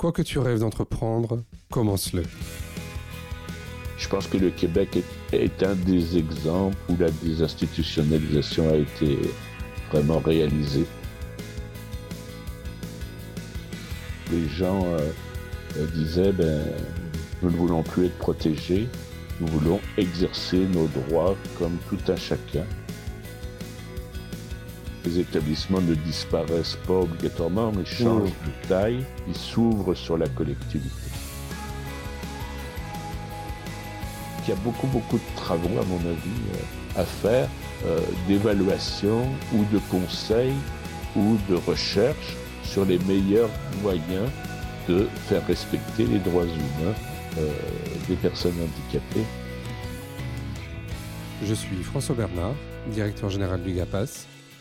Quoi que tu rêves d'entreprendre, commence-le. Je pense que le Québec est, un des exemples où la désinstitutionnalisation a été vraiment réalisée. Les gens euh, euh, disaient, ben, nous ne voulons plus être protégés, nous voulons exercer nos droits comme tout un chacun. Les établissements ne disparaissent pas obligatoirement, mais changent de taille, ils s'ouvrent sur la collectivité. Il y a beaucoup, beaucoup de travaux, à mon avis, euh, à faire, euh, d'évaluation ou de conseil ou de recherche sur les meilleurs moyens de faire respecter les droits humains euh, des personnes handicapées. Je suis François Bernard, directeur général du GAPAS,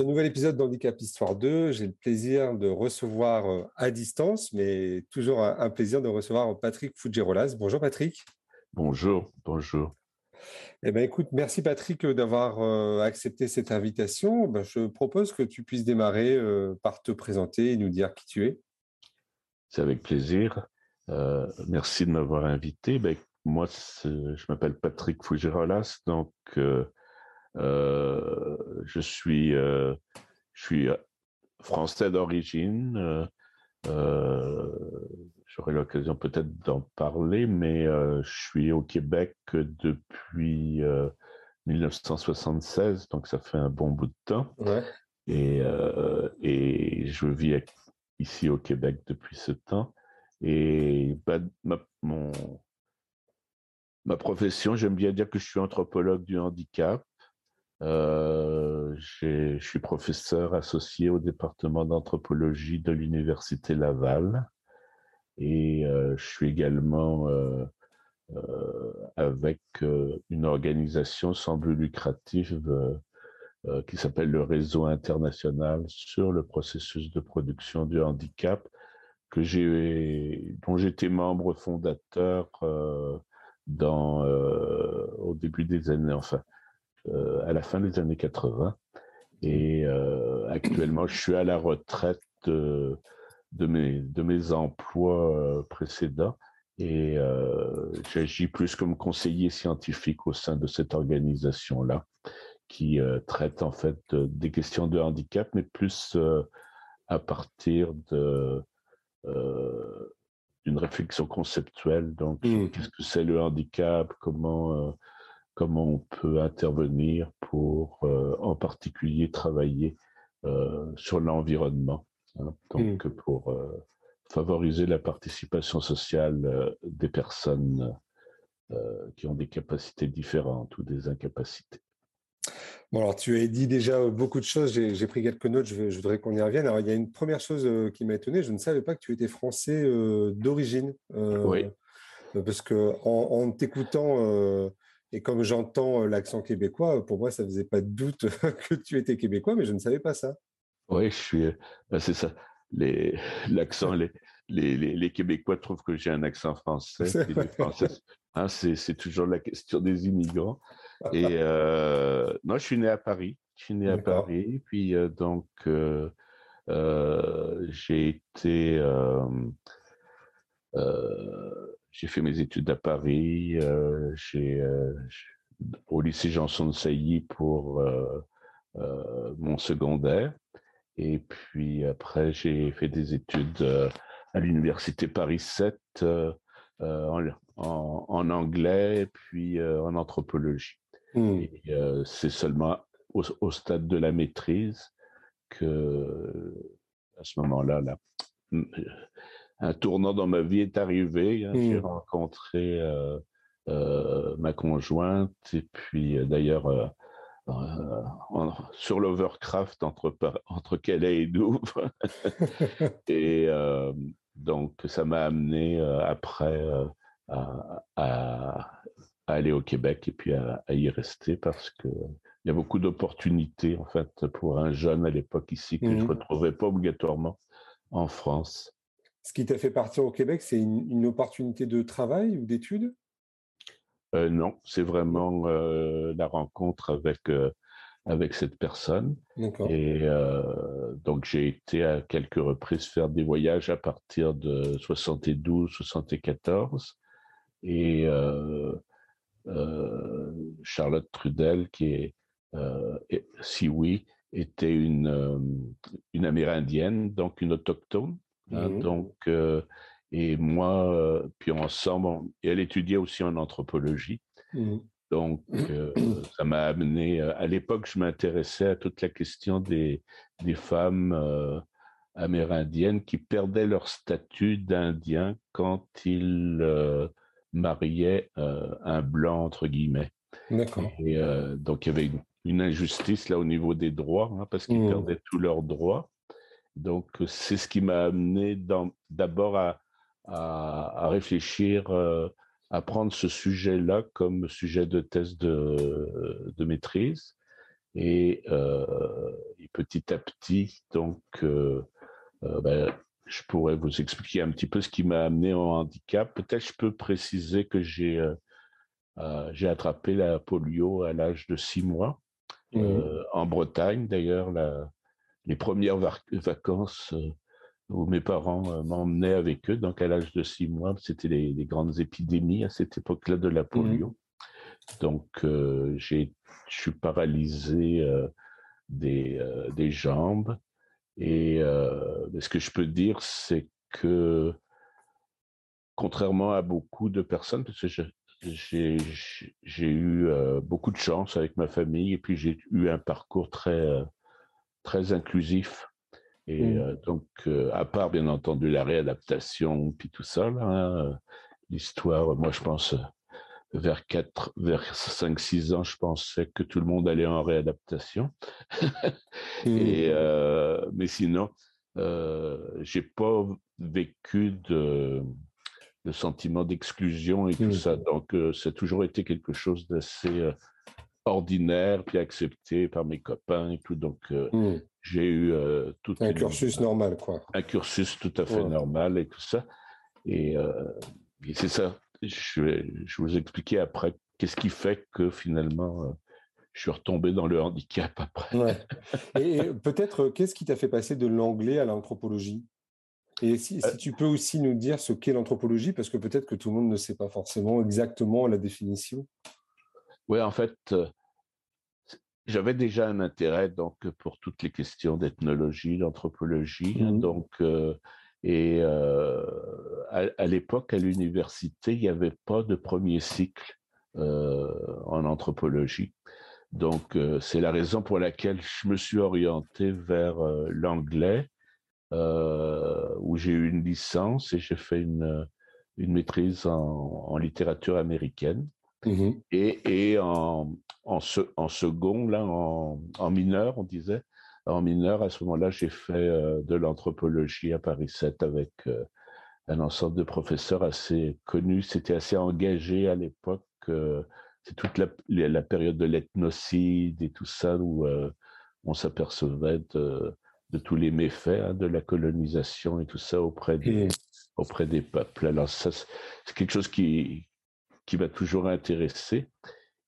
Ce nouvel épisode d'Handicap Histoire 2, j'ai le plaisir de recevoir euh, à distance, mais toujours un, plaisir de recevoir Patrick Fugerolas. Bonjour Patrick. Bonjour, bonjour. Eh bien, écoute, merci Patrick d'avoir euh, accepté cette invitation. Ben, je propose que tu puisses démarrer euh, par te présenter et nous dire qui tu es. C'est avec plaisir. merci de m'avoir invité. Ben, moi, je m'appelle Patrick Fugerolas, donc euh, je suis, euh, je suis français d'origine. Euh, j'aurai l'occasion peut-être d'en parler, mais je suis au Québec depuis 1976, donc ça fait un bon bout de temps. Et, et je vis ici au Québec depuis ce temps. Et bah, ma, mon, ma profession, j'aime bien dire que je suis anthropologue du handicap. Euh, je suis professeur associé au département d'anthropologie de l'Université Laval et euh, je suis également euh, avec une organisation sans but lucratif qui s'appelle le Réseau international sur le processus de production du handicap, que j'ai, dont j'étais membre fondateur dans, au début des années, à la fin des années 80. Et euh, actuellement, je suis à la retraite de, mes, de mes emplois euh, précédents et j'agis plus comme conseiller scientifique au sein de cette organisation-là qui traite en fait des questions de handicap, mais plus à partir de d'une réflexion conceptuelle. Donc, mmh. qu'est-ce que c'est le handicap? Comment comment on peut intervenir pour euh, en particulier travailler euh, sur l'environnement, hein. donc mmh. pour euh, favoriser la participation sociale des personnes qui ont des capacités différentes ou des incapacités. Bon, alors tu as dit déjà beaucoup de choses, j'ai pris quelques notes, je, voudrais qu'on y revienne. Alors, il y a une première chose qui m'a étonné, je ne savais pas que tu étais français d'origine. oui. Parce que en t'écoutant, et comme j'entends euh, l'accent québécois, pour moi, ça ne faisait pas de doute que tu étais québécois, mais je ne savais pas ça. Oui, je suis. Euh, ben, c'est ça. L'accent, les, les, les, Québécois trouvent que j'ai un accent français. Hein, c'est toujours la question des immigrants. Et euh, non, je suis né à Paris. Je suis né à Paris. Puis donc, j'ai été j'ai fait mes études à Paris, euh, euh, au lycée Janson de Sailly pour euh, mon secondaire. Et puis après, j'ai fait des études à l'université Paris 7 en, anglais, puis en anthropologie. Hmm. c'est seulement au, stade de la maîtrise que, à ce moment-là, là, un tournant dans ma vie est arrivé. Hein. J'ai mmh. rencontré euh, euh, ma conjointe et puis euh, d'ailleurs sur l'Overcraft entre, entre Calais et Douvres. et donc, ça m'a amené après à, aller au Québec et puis à, y rester parce que il y a beaucoup d'opportunités en fait pour un jeune à l'époque ici que je ne mmh retrouvais pas obligatoirement en France. Ce qui t'a fait partir au Québec, c'est une, opportunité de travail ou d'études? Euh, Non, c'est vraiment euh, la rencontre avec, euh, avec cette personne. Et donc j'ai été à quelques reprises faire des voyages à partir de 72, 74. Et Charlotte Trudel, qui est, si oui, était une, une Amérindienne, donc une autochtone. Hein, mmh donc, euh, et moi, euh, puis ensemble, et elle étudiait aussi en anthropologie. Mmh donc, euh, ça m'a amené. À l'époque, je m'intéressais à toute la question des, des femmes amérindiennes qui perdaient leur statut d'Indien quand ils mariaient un blanc, entre guillemets. D'accord. Et donc, il y avait une, injustice là au niveau des droits, hein, parce qu'ils mmh. perdaient tous leurs droits. Donc, c'est ce qui m'a amené d'abord à, à, réfléchir, euh, à prendre ce sujet-là comme sujet de thèse de, de maîtrise. Et, euh, petit à petit, donc, euh, ben, je pourrais vous expliquer un petit peu ce qui m'a amené au handicap. Peut-être je peux préciser que j'ai j'ai attrapé la polio à l'âge de six mois mmh en Bretagne. D'ailleurs, la, les premières vacances euh, où mes parents euh, m'emmenaient avec eux, donc à l'âge de six mois, c'était les, grandes épidémies à cette époque-là de la mmh polio. Donc, euh, je suis paralysé des, des, jambes. Et ce que je peux dire, c'est que, contrairement à beaucoup de personnes, parce que j'ai eu beaucoup de chance avec ma famille, et puis j'ai eu un parcours très très inclusif. Et mmh. euh, donc, euh, à part bien entendu la réadaptation, puis tout ça, hein, l'histoire, moi je pense, vers 4, vers 5, 6 ans, je pensais que tout le monde allait en réadaptation. et, mmh. euh, mais sinon, j'ai pas vécu de, de sentiment d'exclusion et tout mmh. ça. Donc, ça a toujours été quelque chose d'assez ordinaire, puis accepté par mes copains et tout. Donc, euh, mmh. j'ai eu euh, tout un cursus normal, quoi. Un cursus tout à fait normal et tout ça. Et, euh, c'est ça. Je vais, je vous expliquer après qu'est-ce qui fait que finalement je suis retombé dans le handicap après. Et peut-être qu'est-ce qui t'a fait passer de l'anglais à l'anthropologie? Et si, si, tu peux aussi nous dire ce qu'est l'anthropologie, parce que peut-être que tout le monde ne sait pas forcément exactement la définition. Oui, en fait, j'avais déjà un intérêt donc pour toutes les questions d'ethnologie, d'anthropologie. Hein, mmh donc, et à, l'époque, à l'université, il n'y avait pas de premier cycle en anthropologie. Donc, c'est la raison pour laquelle je me suis orienté vers l'anglais, où j'ai eu une licence et j'ai fait une, une maîtrise en littérature américaine. Mmh et, et en, en, en, second, là, en, en, mineur, on disait, en mineur, à ce moment-là, j'ai fait euh, de l'anthropologie à Paris 7 avec euh, un ensemble de professeurs assez connus. C'était assez engagé à l'époque. Euh, c'est toute la, la, période de l'ethnocide et tout ça où on s'apercevait de, de, tous les méfaits hein, de la colonisation et tout ça auprès des, mmh. auprès des peuples. Alors ça, c'est quelque chose qui, qui m'a toujours intéressé.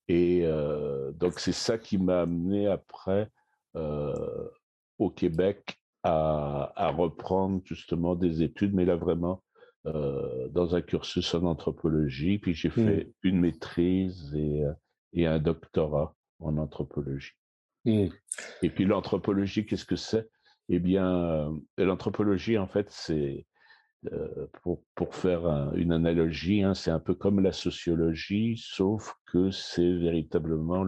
Et euh, donc, c'est ça qui m'a amené après euh, au Québec à, à, reprendre justement des études, mais là vraiment euh, dans un cursus en anthropologie. Puis j'ai mmh. fait une maîtrise et, et, un doctorat en anthropologie. Mmh. Et puis l'anthropologie, qu'est-ce que c'est? Eh bien, l'anthropologie, en fait, c'est euh, pour, pour, faire une analogie, hein, c'est un peu comme la sociologie, sauf que c'est véritablement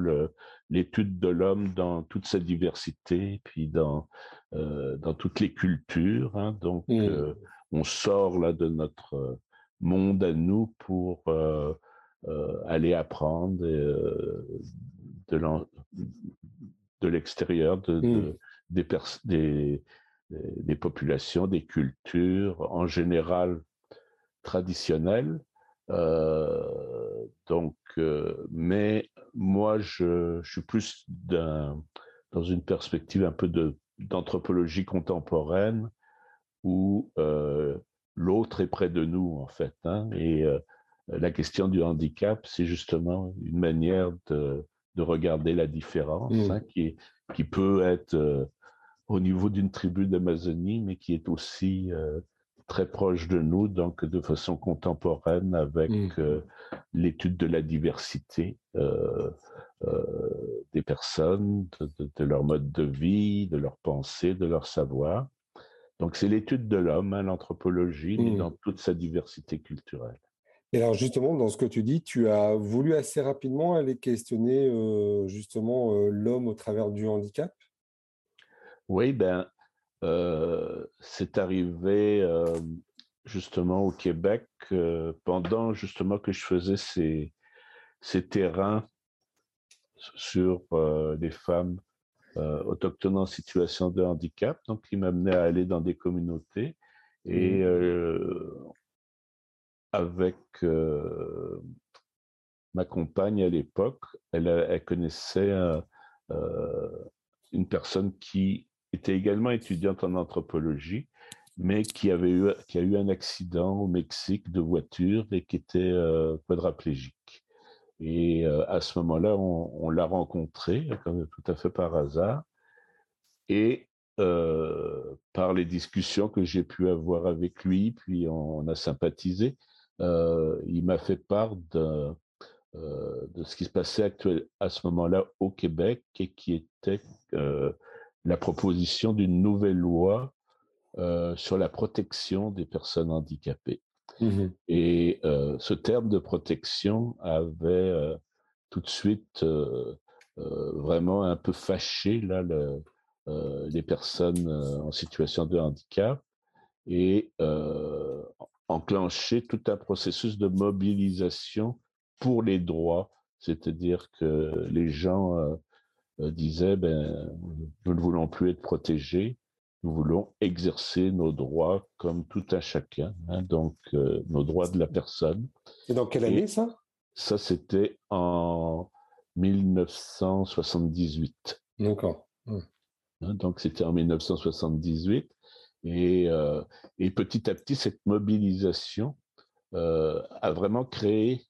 l'étude de l'homme dans toute sa diversité, puis dans, euh, dans toutes les cultures. Hein, donc, mmh. euh, on sort là de notre monde à nous pour aller apprendre de l'extérieur, de, mmh. des, des, des, populations, des cultures en général traditionnelles. Euh, donc, euh, mais moi, je, je suis plus dans une perspective un peu d'anthropologie contemporaine où euh, l'autre est près de nous, en fait. Hein, et la question du handicap, c'est justement une manière de, de regarder la différence, mmh. hein, qui, qui peut être au niveau d'une tribu d'Amazonie, mais qui est aussi euh, très proche de nous, donc de façon contemporaine avec mmh. euh, l'étude de la diversité des personnes, de, leur mode de vie, de leur pensée, de leur savoir. Donc c'est l'étude de l'homme, hein, l'anthropologie, mais mmh. dans toute sa diversité culturelle. Et alors justement, dans ce que tu dis, tu as voulu assez rapidement aller questionner euh, justement euh, l'homme au travers du handicap? Oui, ben, euh, c'est arrivé justement au Québec pendant justement que je faisais ces, ces terrains sur les femmes autochtones en situation de handicap, donc qui m'amenaient à aller dans des communautés. Et mmh avec euh, ma compagne à l'époque. Elle, connaissait euh, une personne qui était également étudiante en anthropologie, mais qui avait eu, qui a eu un accident au Mexique de voiture et qui était euh, quadraplégique. Et à ce moment-là, on, l'a rencontré, tout à fait par hasard. Et par les discussions que j'ai pu avoir avec lui, puis on a sympathisé. Euh, il m'a fait part de, euh, de ce qui se passait actuel, à ce moment-là au Québec et qui était euh, la proposition d'une nouvelle loi sur la protection des personnes handicapées. Mmh et ce terme de protection avait tout de suite vraiment un peu fâché là, le, les personnes en situation de handicap. Et enclencher tout un processus de mobilisation pour les droits, c'est-à-dire que les gens euh, disaient ben, nous ne voulons plus être protégés, nous voulons exercer nos droits comme tout un chacun, hein, donc euh, nos droits de la personne. Et dans quelle année ça? Ça, c'était en 1978. D'accord. Hein, donc, c'était en 1978. Euh, et, petit à petit, cette mobilisation euh, a vraiment créé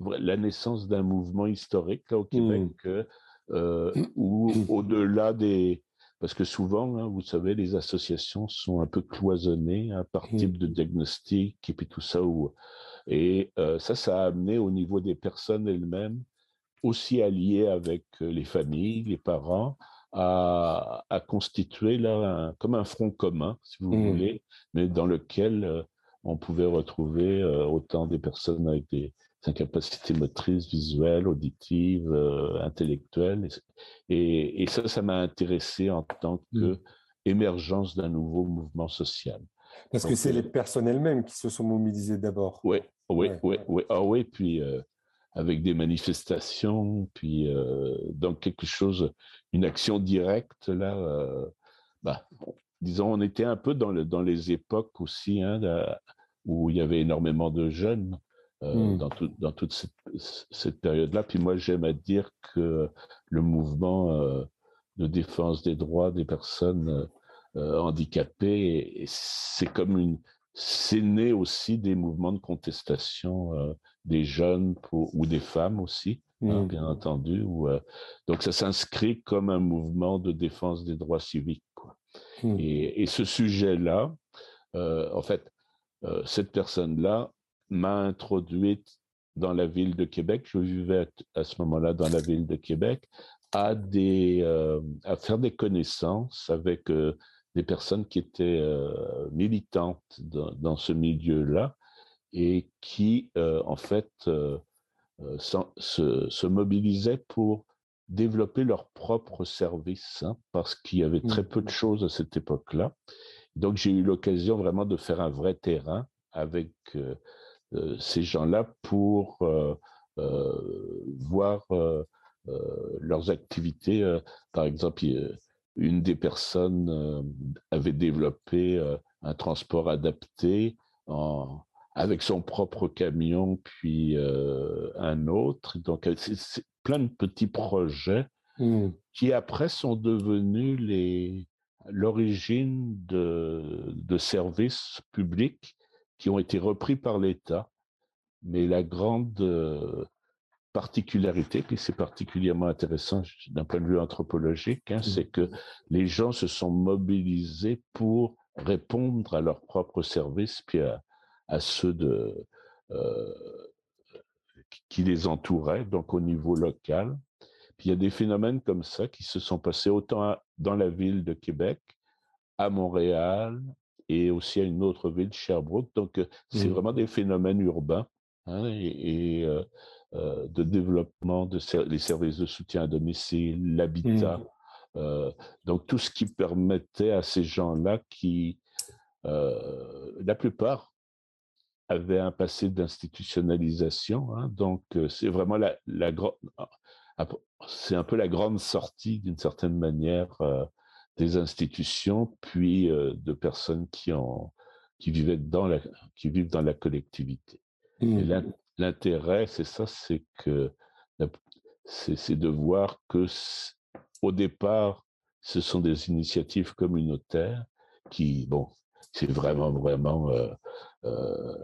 la naissance d'un mouvement historique là, au Québec mmh. Euh, où, mmh. au-delà des... Parce que souvent, hein, vous savez, les associations sont un peu cloisonnées hein, par mmh. type de diagnostic et puis tout ça. Et ça, ça a amené au niveau des personnes elles-mêmes, aussi alliées avec les familles, les parents, à, constituer là comme un front commun, si vous mmh. voulez, mais dans lequel euh, on pouvait retrouver euh, autant des personnes avec des incapacités motrices, visuelles, auditives, euh, intellectuelles. Et, et, ça, ça m'a intéressé en tant mmh. que émergence d'un nouveau mouvement social. Parce que c'est les personnes elles-mêmes qui se sont mobilisées d'abord. Oui, oui, oui, oui. Ah oui, puis avec des manifestations, puis donc quelque chose, une action directe là. bah, disons, on était un peu dans, le, dans les époques aussi hein, où il y avait énormément de jeunes mmh. dans, dans toute cette, cette période-là. Puis moi, j'aime à dire que le mouvement de défense des droits des personnes handicapées, c'est comme une, c'est né aussi des mouvements de contestation des jeunes ou des femmes aussi, hein, mmh. bien entendu. Euh, donc ça s'inscrit comme un mouvement de défense des droits civiques. Mmh. Et, ce sujet-là, euh, en fait, euh, cette personne-là m'a introduite dans la ville de Québec. Je vivais à, ce moment-là dans la ville de Québec à, des, à faire des connaissances avec des personnes qui étaient militantes dans ce milieu-là et qui, euh, en fait, euh, euh, se, se, mobilisaient pour développer leurs propres services, hein, parce qu'il y avait très peu de mmh. choses à cette époque-là. Donc, j'ai eu l'occasion vraiment de faire un vrai terrain avec ces gens-là pour voir leurs activités. par exemple, une des personnes avait développé un transport adapté en, avec son propre camion, puis un autre. Donc, c'est plein de petits projets mmh. qui après sont devenus l'origine de, de services publics qui ont été repris par l'État. Mais la grande particularité, puis c'est particulièrement intéressant d'un point de vue anthropologique, hein, mmh. c'est que les gens se sont mobilisés pour répondre à leurs propres services, puis à, à ceux de, euh, qui les entouraient, donc au niveau local. Puis il y a des phénomènes comme ça qui se sont passés autant dans la ville de Québec, à Montréal et aussi à une autre ville, Sherbrooke. Donc euh, c'est mmh. vraiment des phénomènes urbains hein, et, euh, de développement de les services de soutien à domicile, l'habitat. Mmh. donc tout ce qui permettait à ces gens-là qui, la plupart avait un passé d'institutionnalisation. Hein, donc, c'est vraiment la, la ah, c'est un peu la grande sortie d'une certaine manière des institutions, puis de personnes qui ont qui vivaient dans la qui vivent dans la collectivité. Mmh. l'intérêt, c'est ça, c'est que c'est de voir que au départ, ce sont des initiatives communautaires qui, bon, c'est vraiment, vraiment euh, euh,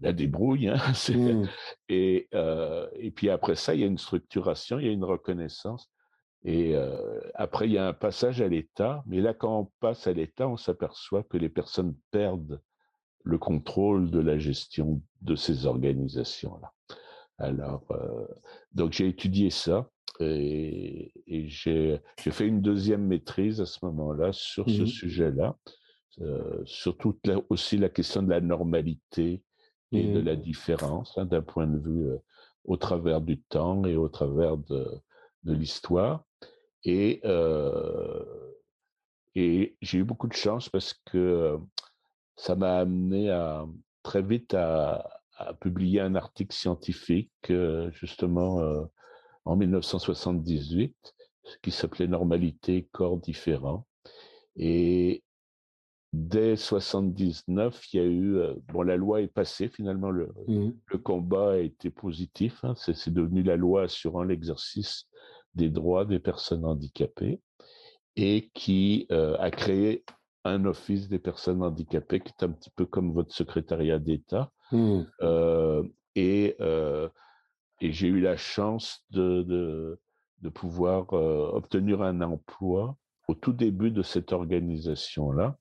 la débrouille. Hein, mmh. et, euh, et puis après ça, il y a une structuration, il y a une reconnaissance. Et après, il y a un passage à l'État. Mais là, quand on passe à l'État, on s'aperçoit que les personnes perdent le contrôle de la gestion de ces organisations-là. Alors, donc j'ai étudié ça et, et j'ai fait une deuxième maîtrise à ce moment-là sur ce mmh sujet-là. Euh, surtout aussi la question de la normalité et de mmh. la différence hein, d'un point de vue au travers du temps et au travers de, de l'histoire. Et, euh, et j'ai eu beaucoup de chance parce que ça m'a amené à, très vite à, à, publier un article scientifique, justement en 1978, qui s'appelait Normalité, corps différents. Et, dès 79, il y a eu euh, bon la loi est passée finalement le, mmh. le combat a été positif hein, c'est devenu la loi assurant l'exercice des droits des personnes handicapées et qui euh, a créé un office des personnes handicapées qui est un petit peu comme votre secrétariat d'État mmh. euh, et et j'ai eu la chance de, de, de pouvoir obtenir un emploi au tout début de cette organisation là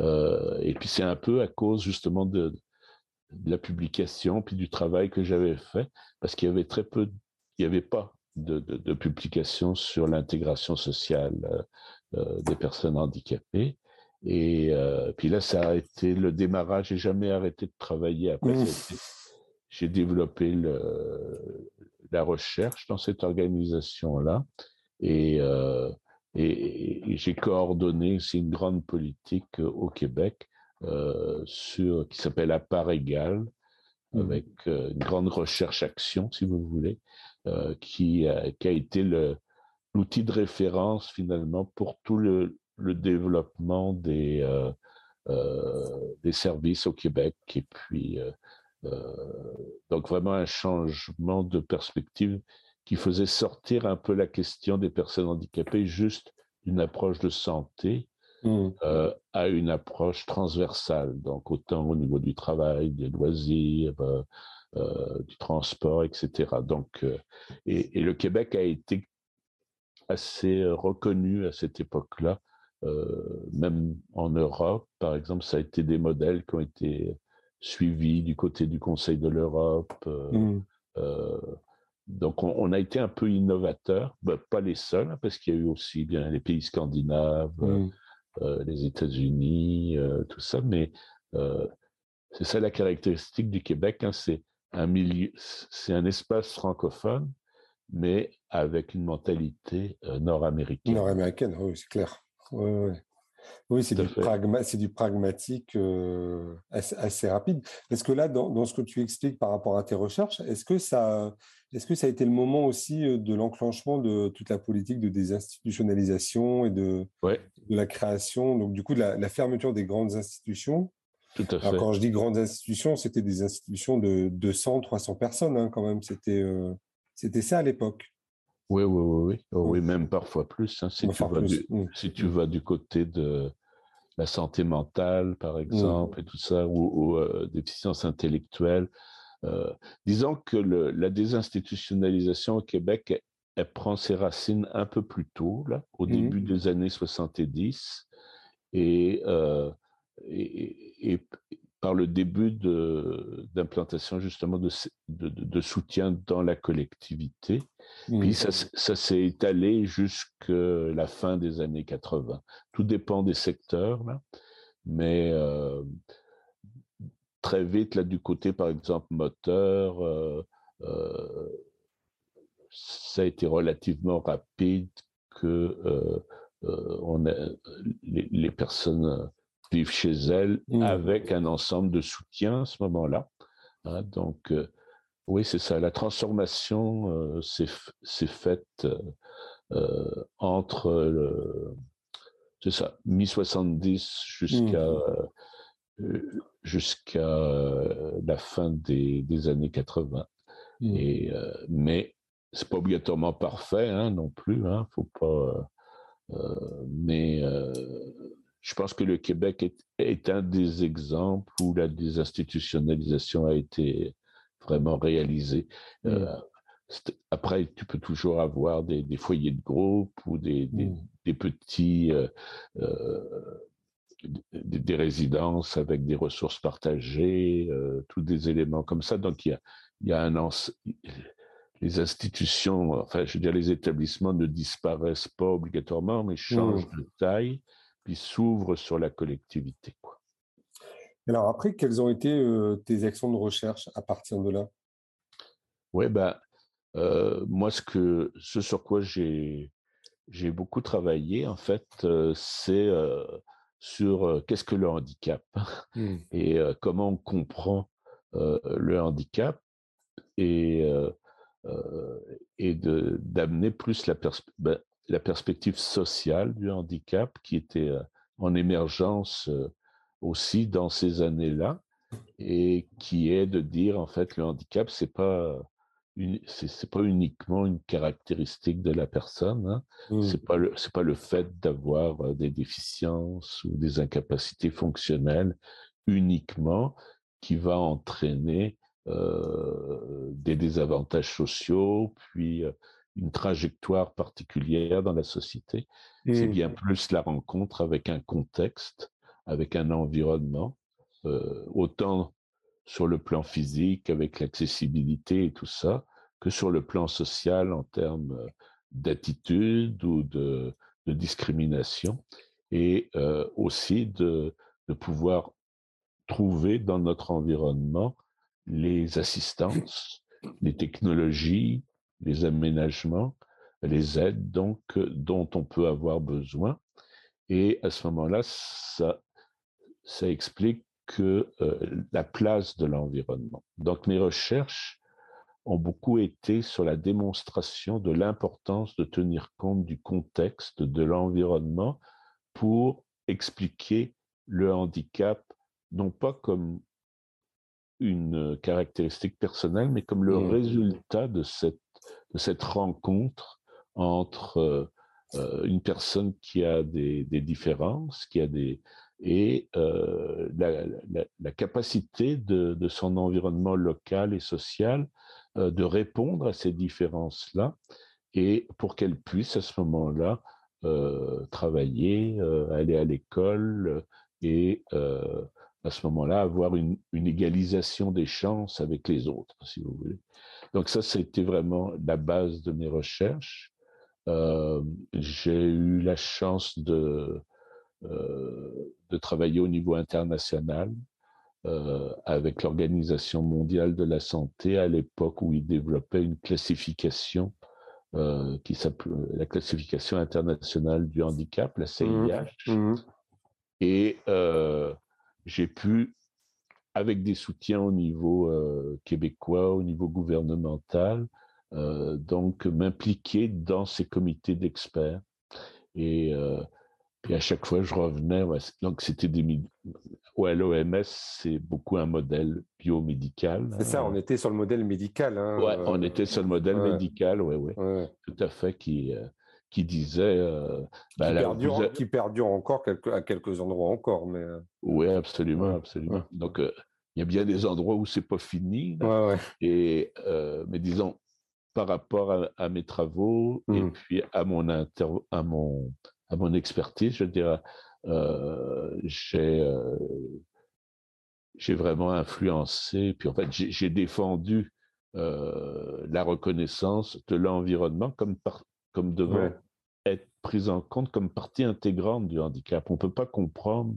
euh, et puis c'est un peu à cause justement de, la publication, puis du travail que j'avais fait, parce qu'il y avait très peu, il n'y avait pas de, de, publications sur l'intégration sociale euh, euh, des personnes handicapées. Et puis là, ça a été le démarrage. J'ai jamais arrêté de travailler après. J'ai développé le, la recherche dans cette organisation-là. Et, et, j'ai coordonné aussi une grande politique euh, au Québec euh, sur, qui s'appelle à part égale, mmh. avec euh, une grande recherche-action, si vous voulez, euh, qui, a, qui a été l'outil de référence finalement pour tout le, le développement des, euh, euh, des services au Québec. Et puis, donc vraiment un changement de perspective qui faisait sortir un peu la question des personnes handicapées juste d'une approche de santé mmh. euh, à une approche transversale, donc autant au niveau du travail, des loisirs, euh, euh, du transport, etc. Donc, et, et, le Québec a été assez reconnu à cette époque-là, même en Europe, par exemple, ça a été des modèles qui ont été suivis du côté du Conseil de l'Europe. Mmh. Donc, on, a été un peu innovateur, bah, pas les seuls, hein, parce qu'il y a eu aussi bien les pays scandinaves, mmh. euh, les États-Unis, euh, tout ça, mais euh, c'est ça la caractéristique du Québec, hein, c'est un milieu, c'est un espace francophone, mais avec une mentalité nord-américaine. Nord-américaine, oui, c'est clair. Oui, c'est du, du, pragmatique euh, assez, rapide. Est-ce que là, dans, ce que tu expliques par rapport à tes recherches, est-ce que ça, est-ce que ça a été le moment aussi euh, de l'enclenchement de toute la politique de désinstitutionnalisation et de, de la création, donc du coup de la, fermeture des grandes institutions Tout à fait. Alors, quand je dis grandes institutions, c'était des institutions de 200, 300 personnes hein, quand même. C'était, euh, c'était ça à l'époque. Oui, oui, oui, oui. Oh, oui, même parfois plus. Hein, si, tu vas Du, mmh. si tu vas du côté de la santé mentale, par mmh. exemple, et tout ça, ou, euh, des déficiences intellectuelles. Euh, disons que la désinstitutionnalisation au Québec, elle, prend ses racines un peu plus tôt, là, au mmh. début des années 70, et, euh, et, et, par le début d'implantation justement de, de, de, soutien dans la collectivité. Puis mmh. ça, ça s'est étalé jusqu'à la fin des années 80. Tout dépend des secteurs, là. mais euh, très vite, là, du côté, par exemple, moteur, euh, euh, ça a été relativement rapide que on a, les, les personnes vivent chez elles mmh. avec un ensemble de soutien à ce moment-là. Hein. donc, euh, oui, c'est ça. La transformation euh, s'est faite euh, entre le, c'est ça, mi-70 jusqu'à mmh. jusqu'à la fin des, des années 80. Mmh. Et, mais c'est pas obligatoirement parfait hein, non plus. Hein, faut pas. mais je pense que le Québec est, un des exemples où la désinstitutionnalisation a été vraiment réalisée. Mm. Euh, après, tu peux toujours avoir des, foyers de groupe ou des, mm. petits, euh, euh, des, résidences avec des ressources partagées, tous des éléments comme ça. Donc, il y a, un les institutions, enfin, je veux dire, les établissements ne disparaissent pas obligatoirement, mais changent mm. de taille puis s'ouvre sur la collectivité. Quoi. Alors après, quelles ont été euh, tes actions de recherche à partir de là? Oui, ben, euh, moi, ce, que, ce sur quoi j'ai, beaucoup travaillé, en fait, euh, c'est sur qu'est-ce que le handicap? Mmh. et comment on comprend le handicap et, et de, d'amener plus la perspective. Ben, la perspective sociale du handicap qui était euh, en émergence euh, aussi dans ces années-là et qui est de dire en fait le handicap c'est pas c'est pas uniquement une caractéristique de la personne hein. Mmh. c'est pas le c'est pas le fait d'avoir euh, des déficiences ou des incapacités fonctionnelles uniquement qui va entraîner des désavantages sociaux puis une trajectoire particulière dans la société. C'est bien plus la rencontre avec un contexte, avec un environnement, euh, autant sur le plan physique, avec l'accessibilité et tout ça, que sur le plan social en termes euh, d'attitude ou de, discrimination, et euh, aussi de, de pouvoir trouver dans notre environnement les assistances, les technologies, les aménagements, les aides donc dont on peut avoir besoin. Et à ce moment-là, ça, ça explique que euh, la place de l'environnement. Donc mes recherches ont beaucoup été sur la démonstration de l'importance de tenir compte du contexte de l'environnement pour expliquer le handicap, non pas comme une caractéristique personnelle, mais comme le mmh. résultat de cette de cette rencontre entre euh, euh, une personne qui a des, différences, qui a des et euh, la, capacité de, son environnement local et social de répondre à ces différences-là et pour qu'elle puisse à ce moment-là travailler, aller à l'école et à ce moment-là avoir une, une, égalisation des chances avec les autres, si vous voulez. Donc ça, c'était vraiment la base de mes recherches. Euh, j'ai eu la chance de, euh, de travailler au niveau international euh, avec l'Organisation mondiale de la santé à l'époque où ils développaient une classification qui s'appelait la classification internationale du handicap, la CIH. Mmh. Mmh. Et j'ai pu, avec des soutiens au niveau québécois, au niveau gouvernemental, donc m'impliquer dans ces comités d'experts. Et puis à chaque fois, je revenais. donc c'était des. Ouais, l'OMS, c'est beaucoup un modèle biomédical. C'est ça, on était sur le modèle médical. Hein, ouais, on était sur le modèle médical, ouais, ouais, Tout à fait, qui, qui disait. Bah, qui, perdure, qui, perdure, encore à quelques endroits encore. Mais... Oui, absolument, absolument. Donc, il y a bien des endroits où c'est pas fini. Et, mais disons, par rapport à, mes travaux et mmh. puis à mon, inter, à mon, à mon expertise, je dirais, euh, j'ai euh, j'ai vraiment influencé. Puis en fait, j'ai défendu euh, la reconnaissance de l'environnement comme comme devant être prise en compte comme partie intégrante du handicap. On ne peut pas comprendre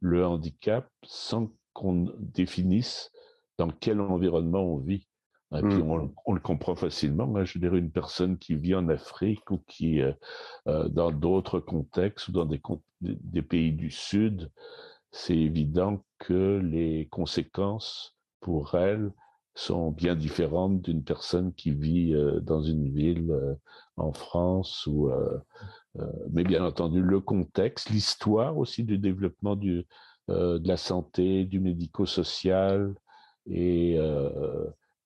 le handicap sans qu'on définisse dans quel environnement on vit. Et puis mmh. on, le comprend facilement. Hein. Je dirais une personne qui vit en Afrique ou qui, euh, euh, dans d'autres contextes ou dans des, des pays du Sud, c'est évident que les conséquences pour elle sont bien différentes d'une personne qui vit euh, dans une ville en France ou mais bien entendu le contexte, l'histoire aussi du développement du, de la santé, du médico-social et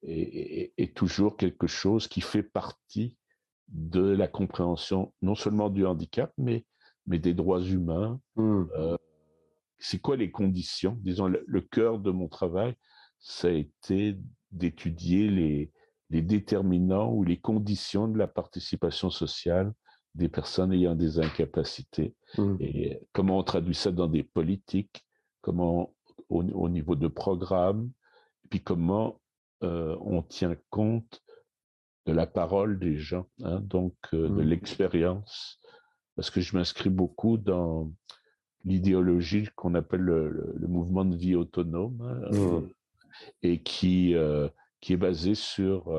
est, toujours quelque chose qui fait partie de la compréhension non seulement du handicap, mais, mais des droits humains. Mmh. Euh, c'est quoi les conditions? Disons, le, cœur de mon travail, ça a été d'étudier les, les déterminants ou les conditions de la participation sociale des personnes ayant des incapacités. Mmh. Et comment on traduit ça dans des politiques, comment au, au niveau de programmes, puis comment euh, on tient compte de la parole des gens, hein, donc euh, de mmh. l'expérience, parce que je m'inscris beaucoup dans l'idéologie qu'on appelle le, mouvement de vie autonome, hein, mmh. Et qui, euh, qui est basé sur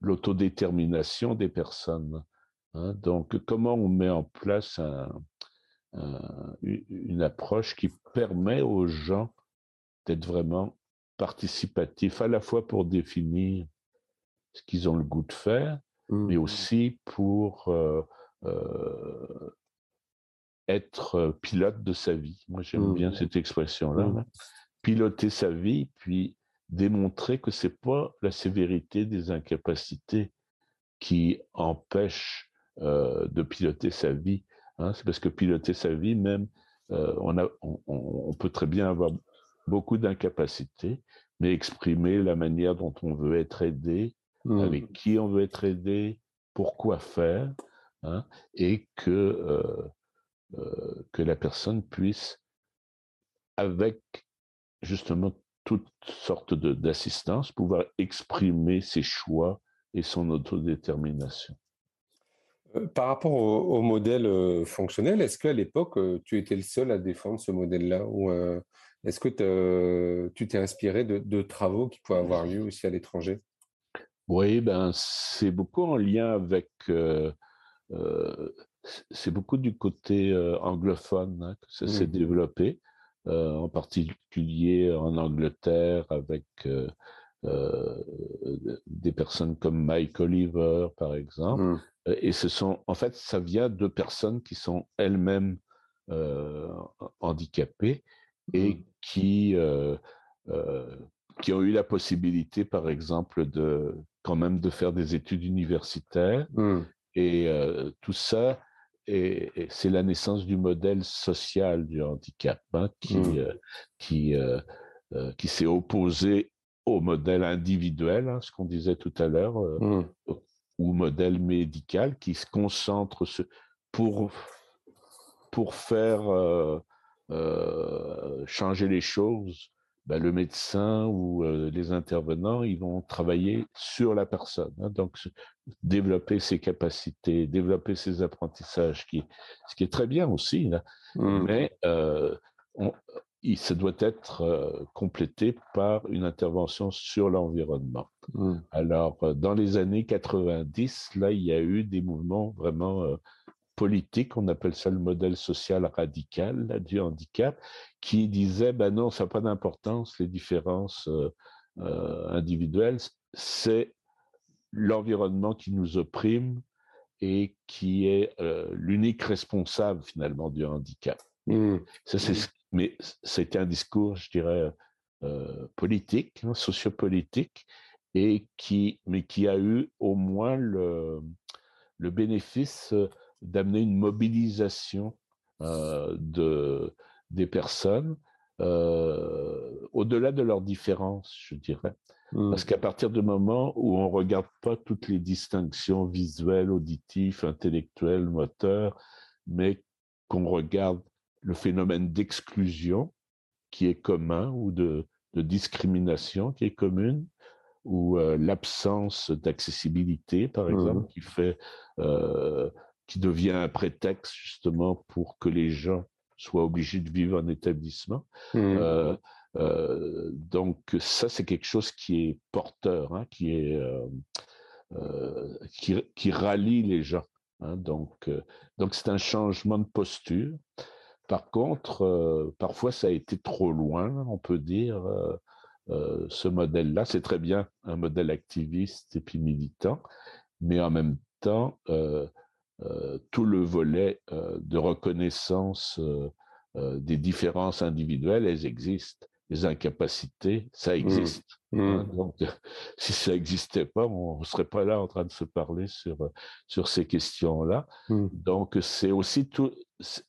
l'autodétermination des personnes. Hein. donc, comment on met en place une approche qui permet aux gens d'être vraiment participatif, à la fois pour définir ce qu'ils ont le goût de faire, mais mmh. aussi pour euh, euh, être pilote de sa vie. Moi, j'aime bien mmh. cette expression-là. Mmh. Piloter sa vie, puis démontrer que c'est pas la sévérité des incapacités qui empêche euh, de piloter sa vie. Hein. C'est parce que piloter sa vie, même, on, a, on, peut très bien avoir beaucoup d'incapacités, mais exprimer la manière dont on veut être aidé, mmh. avec qui on veut être aidé, pourquoi faire, hein, et que, euh, euh, que la personne puisse, avec justement toutes sortes d'assistance, pouvoir exprimer ses choix et son autodétermination. Euh, par rapport au, modèle fonctionnel, est-ce qu'à l'époque, tu étais le seul à défendre ce modèle-là ou est-ce que tu t'es inspiré de, travaux qui pouvaient avoir lieu aussi à l'étranger? Oui, ben, c'est beaucoup en lien avec... Euh, euh, c'est beaucoup du côté euh, anglophone hein, que ça s'est mmh. développé, en particulier en Angleterre avec des personnes comme Mike Oliver, par exemple. Mmh. Et ce sont, en fait, ça vient de personnes qui sont elles-mêmes handicapées et mmh qui, euh, euh, qui ont eu la possibilité, par exemple, de quand même de faire des études universitaires. Mmh. Et euh, tout ça, c'est la naissance du modèle social du handicap hein, qui, mmh. qui, qui s'est opposé au modèle individuel, hein, ce qu'on disait tout à l'heure, mmh. ou modèle médical qui se concentre pour, pour faire euh, changer les choses, ben, le médecin ou euh, les intervenants, ils vont travailler sur la personne. Hein. donc, développer ses capacités, développer ses apprentissages, qui, ce qui est très bien aussi. Mmh. Mais euh, ça doit être complété par une intervention sur l'environnement. Mmh. Alors, dans les années 90, là, il y a eu des mouvements vraiment politique, on appelle ça le modèle social radical du handicap, qui disait, ben non, ça n'a pas d'importance, les différences individuelles, c'est l'environnement qui nous opprime et qui est l'unique responsable finalement du handicap. Mmh. Ça, c'est, mais c'était un discours, je dirais, politique, hein, sociopolitique, et qui, mais qui a eu au moins le, le bénéfice d'amener une mobilisation de, des personnes au-delà de leurs différences, je dirais. Parce mmh. qu'à partir du moment où on ne regarde pas toutes les distinctions visuelles, auditives, intellectuelles, moteurs, mais qu'on regarde le phénomène d'exclusion qui est commun ou de, discrimination qui est commune, ou euh, l'absence d'accessibilité, par mmh. exemple, qui fait, euh, qui devient un prétexte justement pour que les gens soient obligés de vivre en établissement. Mmh. Euh, euh, donc ça, c'est quelque chose qui est porteur, hein, qui est euh, qui, qui, rallie les gens. Hein, donc donc c'est un changement de posture. Par contre, parfois ça a été trop loin, on peut dire. ce modèle-là, c'est très bien un modèle activiste et puis militant, mais en même temps, tout le volet de reconnaissance des différences individuelles, elles existent les incapacités, ça mmh. existe. Hein. Mmh. donc, si ça n'existait pas, on ne serait pas là en train de se parler sur, sur ces questions-là. Mmh. Donc, c'est aussi tout.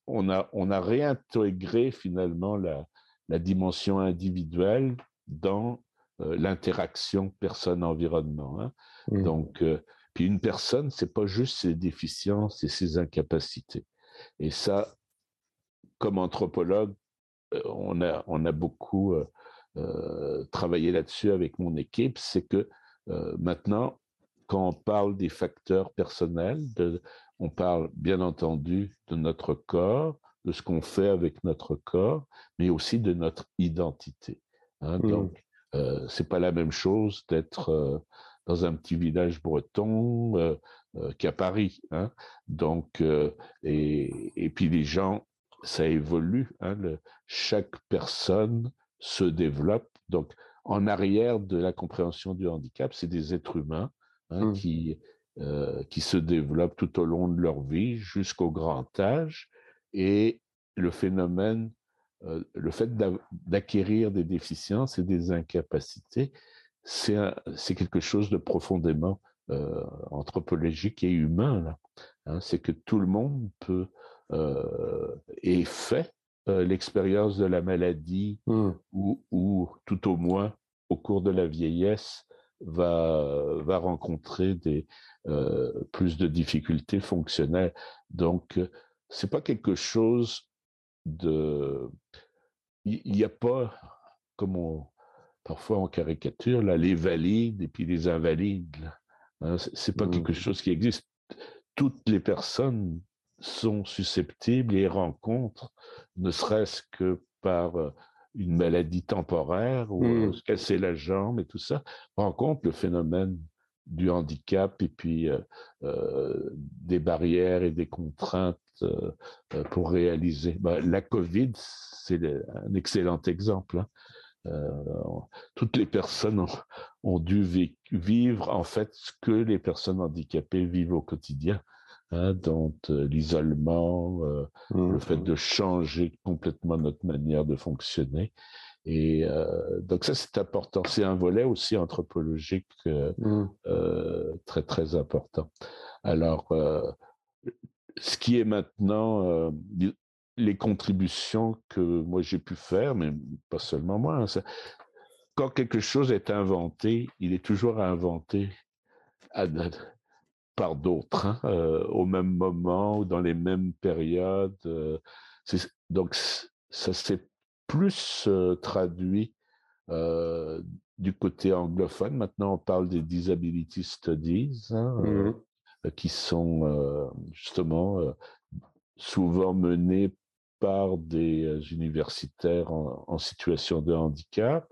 On a, on a réintégré finalement la, la dimension individuelle dans euh, l'interaction personne-environnement. Hein. Donc, euh, puis une personne, c'est pas juste ses déficiences et ses incapacités. Et ça, comme anthropologue, euh, on a, on a beaucoup euh, euh, travaillé là-dessus avec mon équipe, c'est que maintenant, quand on parle des facteurs personnels, on parle bien entendu de notre corps, de ce qu'on fait avec notre corps, mais aussi de notre identité. Hein. Mmh. Donc, c'est pas la même chose d'être dans un petit village breton qu'à Paris. Hein. Donc, et, et, puis les gens ça évolue. Hein, chaque personne se développe. Donc, en arrière de la compréhension du handicap, c'est des êtres humains hein, mmh. qui, euh, qui se développent tout au long de leur vie jusqu'au grand âge. Et le phénomène, euh, le fait d'acquérir des déficiences et des incapacités, c'est quelque chose de profondément euh, anthropologique et humain. Hein, c'est que tout le monde peut euh, et fait euh, l'expérience de la maladie mmh. ou, ou, tout au moins au cours de la vieillesse va, va rencontrer des, plus de difficultés fonctionnelles. Donc, c'est pas quelque chose de. Il n'y a pas, comme on, parfois on caricature, là, les valides et puis les invalides. Hein, c'est pas quelque mmh. chose qui existe. Toutes les personnes sont susceptibles et rencontrent, ne serait-ce que par euh, une maladie temporaire ou mmh. se casser la jambe et tout ça, rencontrent le phénomène du handicap et puis euh, euh, des barrières et des contraintes pour réaliser. Bah, la Covid, c'est un excellent exemple. Hein. Toutes les personnes ont, dû vivre en fait ce que les personnes handicapées vivent au quotidien. Hein, dont euh, l'isolement, euh, le fait mmh. de changer complètement notre manière de fonctionner. Et euh, donc ça, c'est important. C'est un volet aussi anthropologique mmh. très, très important. Alors, ce qui est maintenant les contributions que moi j'ai pu faire, mais pas seulement moi, hein, quand quelque chose est inventé, il est toujours inventé à, par d'autres hein, euh, au même moment ou dans les mêmes périodes. Euh, donc ça s'est plus euh, traduit du côté anglophone. Maintenant, on parle des disability studies, hein, mmh qui sont justement souvent menés par des universitaires en, situation de handicap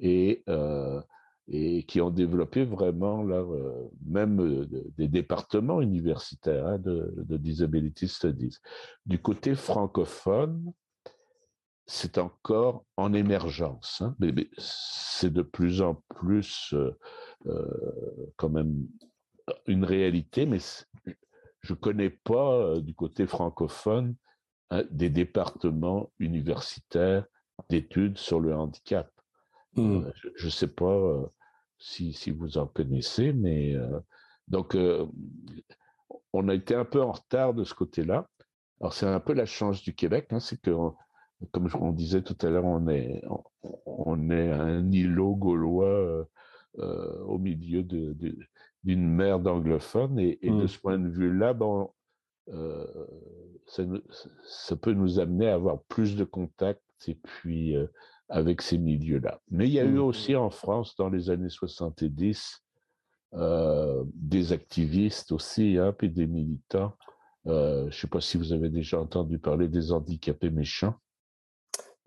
et et qui ont développé vraiment leur, même des départements universitaires hein, de, Disability Studies. Du côté francophone, c'est encore en émergence, hein, mais, c'est de plus en plus quand même une réalité, mais je ne connais pas du côté francophone des départements universitaires d'études sur le handicap. Mmh. je ne sais pas si, si, vous en connaissez, mais donc on a été un peu en retard de ce côté-là. Alors c'est un peu la chance du Québec, hein, c'est que comme on disait tout à l'heure, on est, on est un îlot gaulois au milieu de, d'une mer d'anglophones. Et, de mmh. ce point de vue-là, bon, ça, ça, peut nous amener à avoir plus de contacts et puis avec ces milieux-là. Mais il y a eu mmh. aussi en France, dans les années 70, euh, des activistes aussi, hein, puis des militants. Euh, je ne sais pas si vous avez déjà entendu parler des handicapés méchants.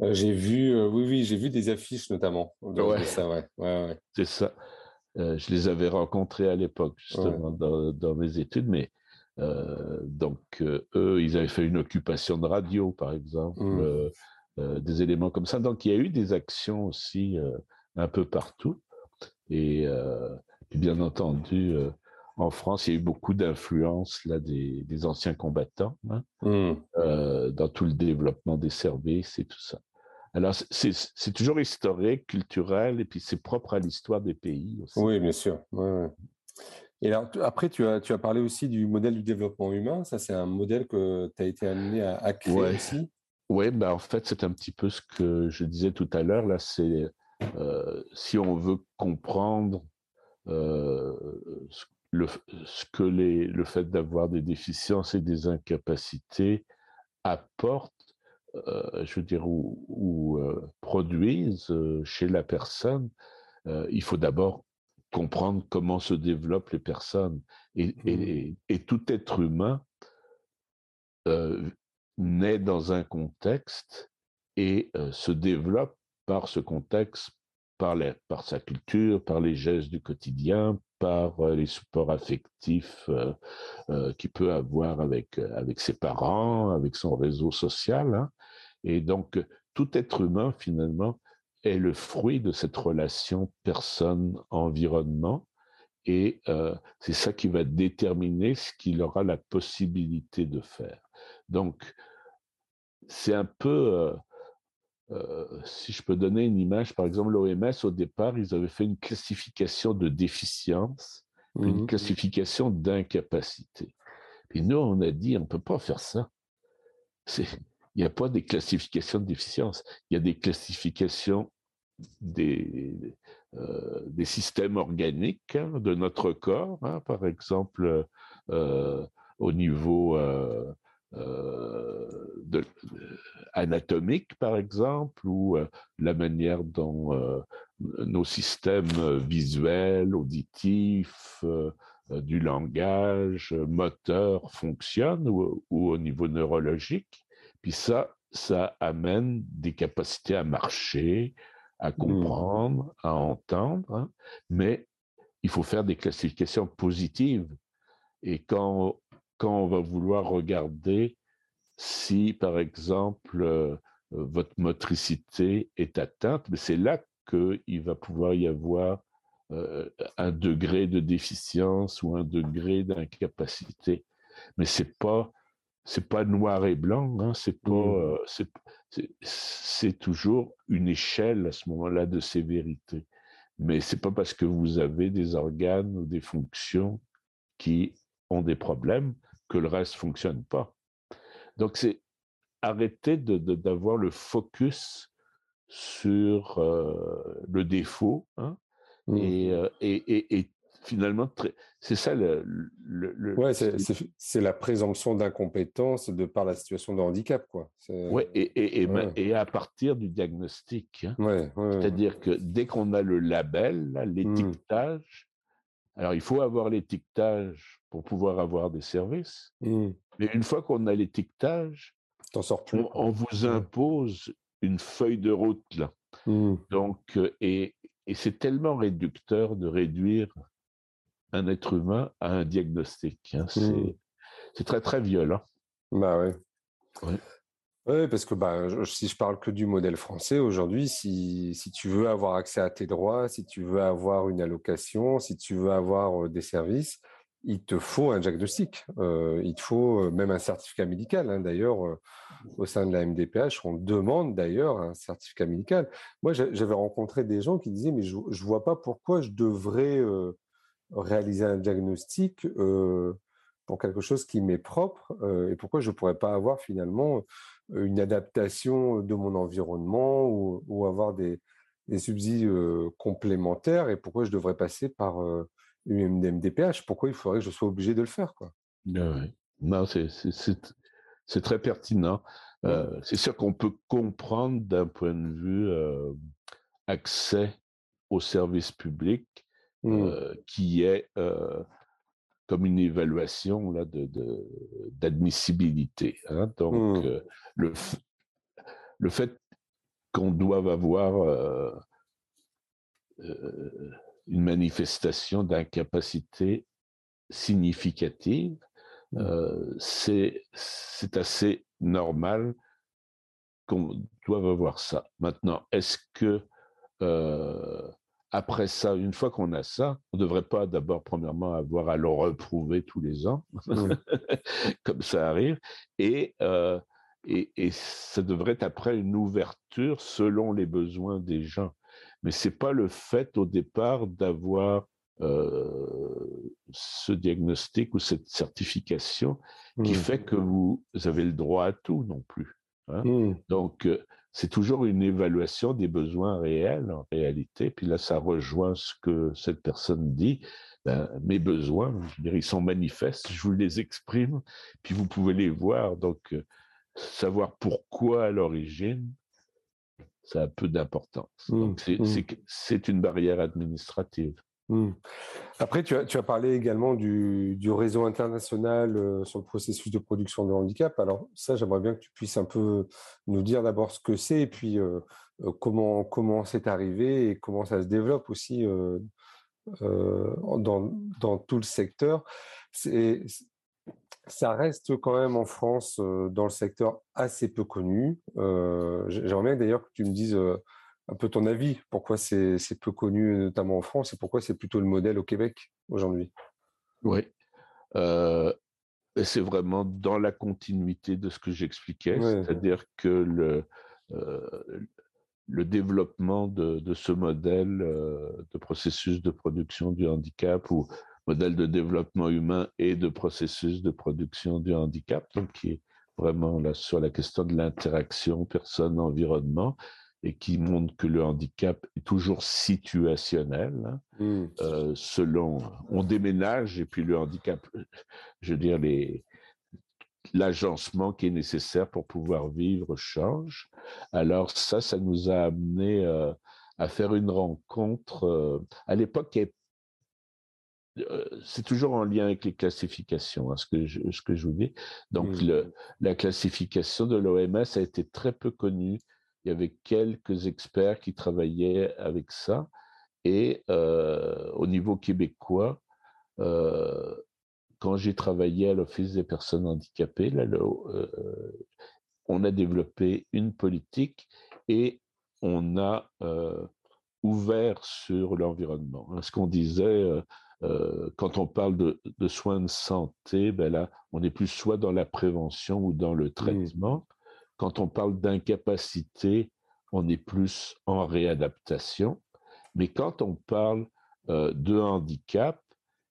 Euh, j'ai vu, oui, oui, j'ai vu des affiches notamment. Ouais. Ça, ouais. Ouais, C'est ça. je les avais rencontrés à l'époque, justement, dans, mes études, mais donc eux, ils avaient fait une occupation de radio, par exemple. Mmh. Euh, des éléments comme ça. Donc, il y a eu des actions aussi euh, un peu partout. Et, euh, bien entendu, en France, il y a eu beaucoup d'influence là des, anciens combattants hein, mmh. dans tout le développement des services et tout ça. Alors, c'est toujours historique, culturel, et puis c'est propre à l'histoire des pays aussi. Oui, bien sûr. Et alors, après, tu as, tu as parlé aussi du modèle du développement humain. Ça, c'est un modèle que tu as été amené à, créer aussi. Oui, bah en fait, c'est un petit peu ce que je disais tout à l'heure. Là, c'est euh, si on veut comprendre euh, le, ce que les, le fait d'avoir des déficiences et des incapacités apporte, euh, je veux dire, ou, ou produisent chez la personne, il faut d'abord comprendre comment se développent les personnes. Et, et, mmh. et tout être humain naît dans un contexte et se développe par ce contexte, par, par, sa culture, par les gestes du quotidien, par les supports affectifs qu'il peut avoir avec, avec ses parents, avec son réseau social. Hein. Et donc, tout être humain, finalement, est le fruit de cette relation personne-environnement. Et c'est ça qui va déterminer ce qu'il aura la possibilité de faire. Donc, c'est un peu, euh, euh, si je peux donner une image, par exemple, l'OMS, au départ, ils avaient fait une classification de déficience, une mmh classification d'incapacité. Et nous, on a dit, on ne peut pas faire ça. Il n'y a pas des classifications de déficience, il y a des classifications des, euh, systèmes organiques hein, de notre corps, hein, par exemple, au niveau euh, anatomique, par exemple, ou euh, la manière dont euh, nos systèmes visuels, auditifs, du langage, moteur fonctionnent, ou, au niveau neurologique. Puis ça, ça amène des capacités à marcher, à mmh. comprendre, à entendre, hein. mais il faut faire des classifications positives. Et quand quand on va vouloir regarder si, par exemple, euh, votre motricité est atteinte, mais c'est là qu'il va pouvoir y avoir euh, un degré de déficience ou un degré d'incapacité. Mais c'est pas c'est pas noir et blanc, hein, c'est pas euh, c'est toujours une échelle à ce moment-là de sévérité. Mais c'est pas parce que vous avez des organes ou des fonctions qui ont des problèmes que le reste fonctionne pas. Donc c'est arrêter d'avoir le focus sur euh, le défaut hein, mmh. euh, et, et, finalement c'est ça le, le, ouais, c'est la présomption d'incompétence de par la situation de handicap quoi ouais et, et, à partir du diagnostic hein. ouais, c'est-à-dire que dès qu'on a le label mmh. l'étiquetage alors, il faut avoir l'étiquetage pour pouvoir avoir des services. Mmh. Mais une fois qu'on a l'étiquetage, on, vous impose une feuille de route là. Mmh. Donc, euh, et et c'est tellement réducteur de réduire un être humain à un diagnostic. Hein. Mmh. C'est très, très violent. Bah ouais. Oui, parce que bah, si je parle que du modèle français aujourd'hui, si, si, tu veux avoir accès à tes droits, si tu veux avoir une allocation, si tu veux avoir des services, il te faut un diagnostic. il te faut même un certificat médical. Hein. D'ailleurs, au sein de la MDPH, on demande d'ailleurs un certificat médical. Moi, j'avais rencontré des gens qui disaient, mais je ne vois pas pourquoi je devrais réaliser un diagnostic pour quelque chose qui m'est propre et pourquoi je ne pourrais pas avoir finalement une adaptation de mon environnement ou, avoir des, subsides complémentaires et pourquoi je devrais passer par une MDPH Pourquoi il faudrait que je sois obligé de le faire quoi? Ah Non, c'est très pertinent. c'est sûr qu'on peut comprendre d'un point de vue accès aux services publics mmh. qui est comme une évaluation là, de, d'admissibilité. Hein. Donc, mmh. le, le fait qu'on doive avoir une manifestation d'incapacité significative, mmh. c'est, c'est assez normal qu'on doive avoir ça. Maintenant, est-ce que après ça, une fois qu'on a ça, on ne devrait pas d'abord, premièrement, avoir à le reprouver tous les ans, comme ça arrive, et, euh, et, et, ça devrait être après une ouverture selon les besoins des gens. Mais ce n'est pas le fait au départ d'avoir euh, ce diagnostic ou cette certification qui mmh. fait que vous avez le droit à tout non plus. Hein. Mmh. Donc, euh, c'est toujours une évaluation des besoins réels en réalité. Puis là, ça rejoint ce que cette personne dit. Ben, mes besoins, je ils sont manifestes, je vous les exprime, puis vous pouvez les voir. Donc, euh, savoir pourquoi à l'origine, ça a peu d'importance. Mmh, Donc, mmh. c'est une barrière administrative. Mmh. Après, tu as, parlé également du, réseau international euh, sur le processus de production de handicap. Alors ça, j'aimerais bien que tu puisses un peu nous dire d'abord ce que c'est et puis euh, euh, comment comment c'est arrivé et comment ça se développe aussi dans, tout le secteur. Ça reste quand même en France dans le secteur assez peu connu. j'aimerais d'ailleurs que tu me dises un peu ton avis. Pourquoi c'est peu connu, notamment en France, et pourquoi c'est plutôt le modèle au Québec aujourd'hui? Oui. Euh, c'est vraiment dans la continuité de ce que j'expliquais, c'est-à-dire que le, euh, le développement de, ce modèle euh, de processus de production du handicap ou modèle de développement humain et de processus de production du handicap, donc qui est vraiment là sur la question de l'interaction personne-environnement, et qui montre que le handicap est toujours situationnel. Hein. Mmh. Euh, selon, on déménage et puis le handicap, je veux dire, les, l'agencement qui est nécessaire pour pouvoir vivre change. Alors ça, ça nous a amené euh, à faire une rencontre. Euh, à l'époque, c'est toujours en lien avec les classifications, hein, ce, que je, ce que je vous dis. Donc, mmh. le, la classification de l'OMS a été très peu connue il y avait quelques experts qui travaillaient avec ça. Et euh, au niveau québécois, euh, quand j'ai travaillé à l'Office des personnes handicapées, là, euh, on a développé une politique et on a ouvert sur l'environnement. Hein, ce qu'on disait, quand on parle de, soins de santé, ben là, on est plus soit dans la prévention ou dans le traitement. Quand on parle d'incapacité, on est plus en réadaptation. Mais quand on parle euh, de handicap,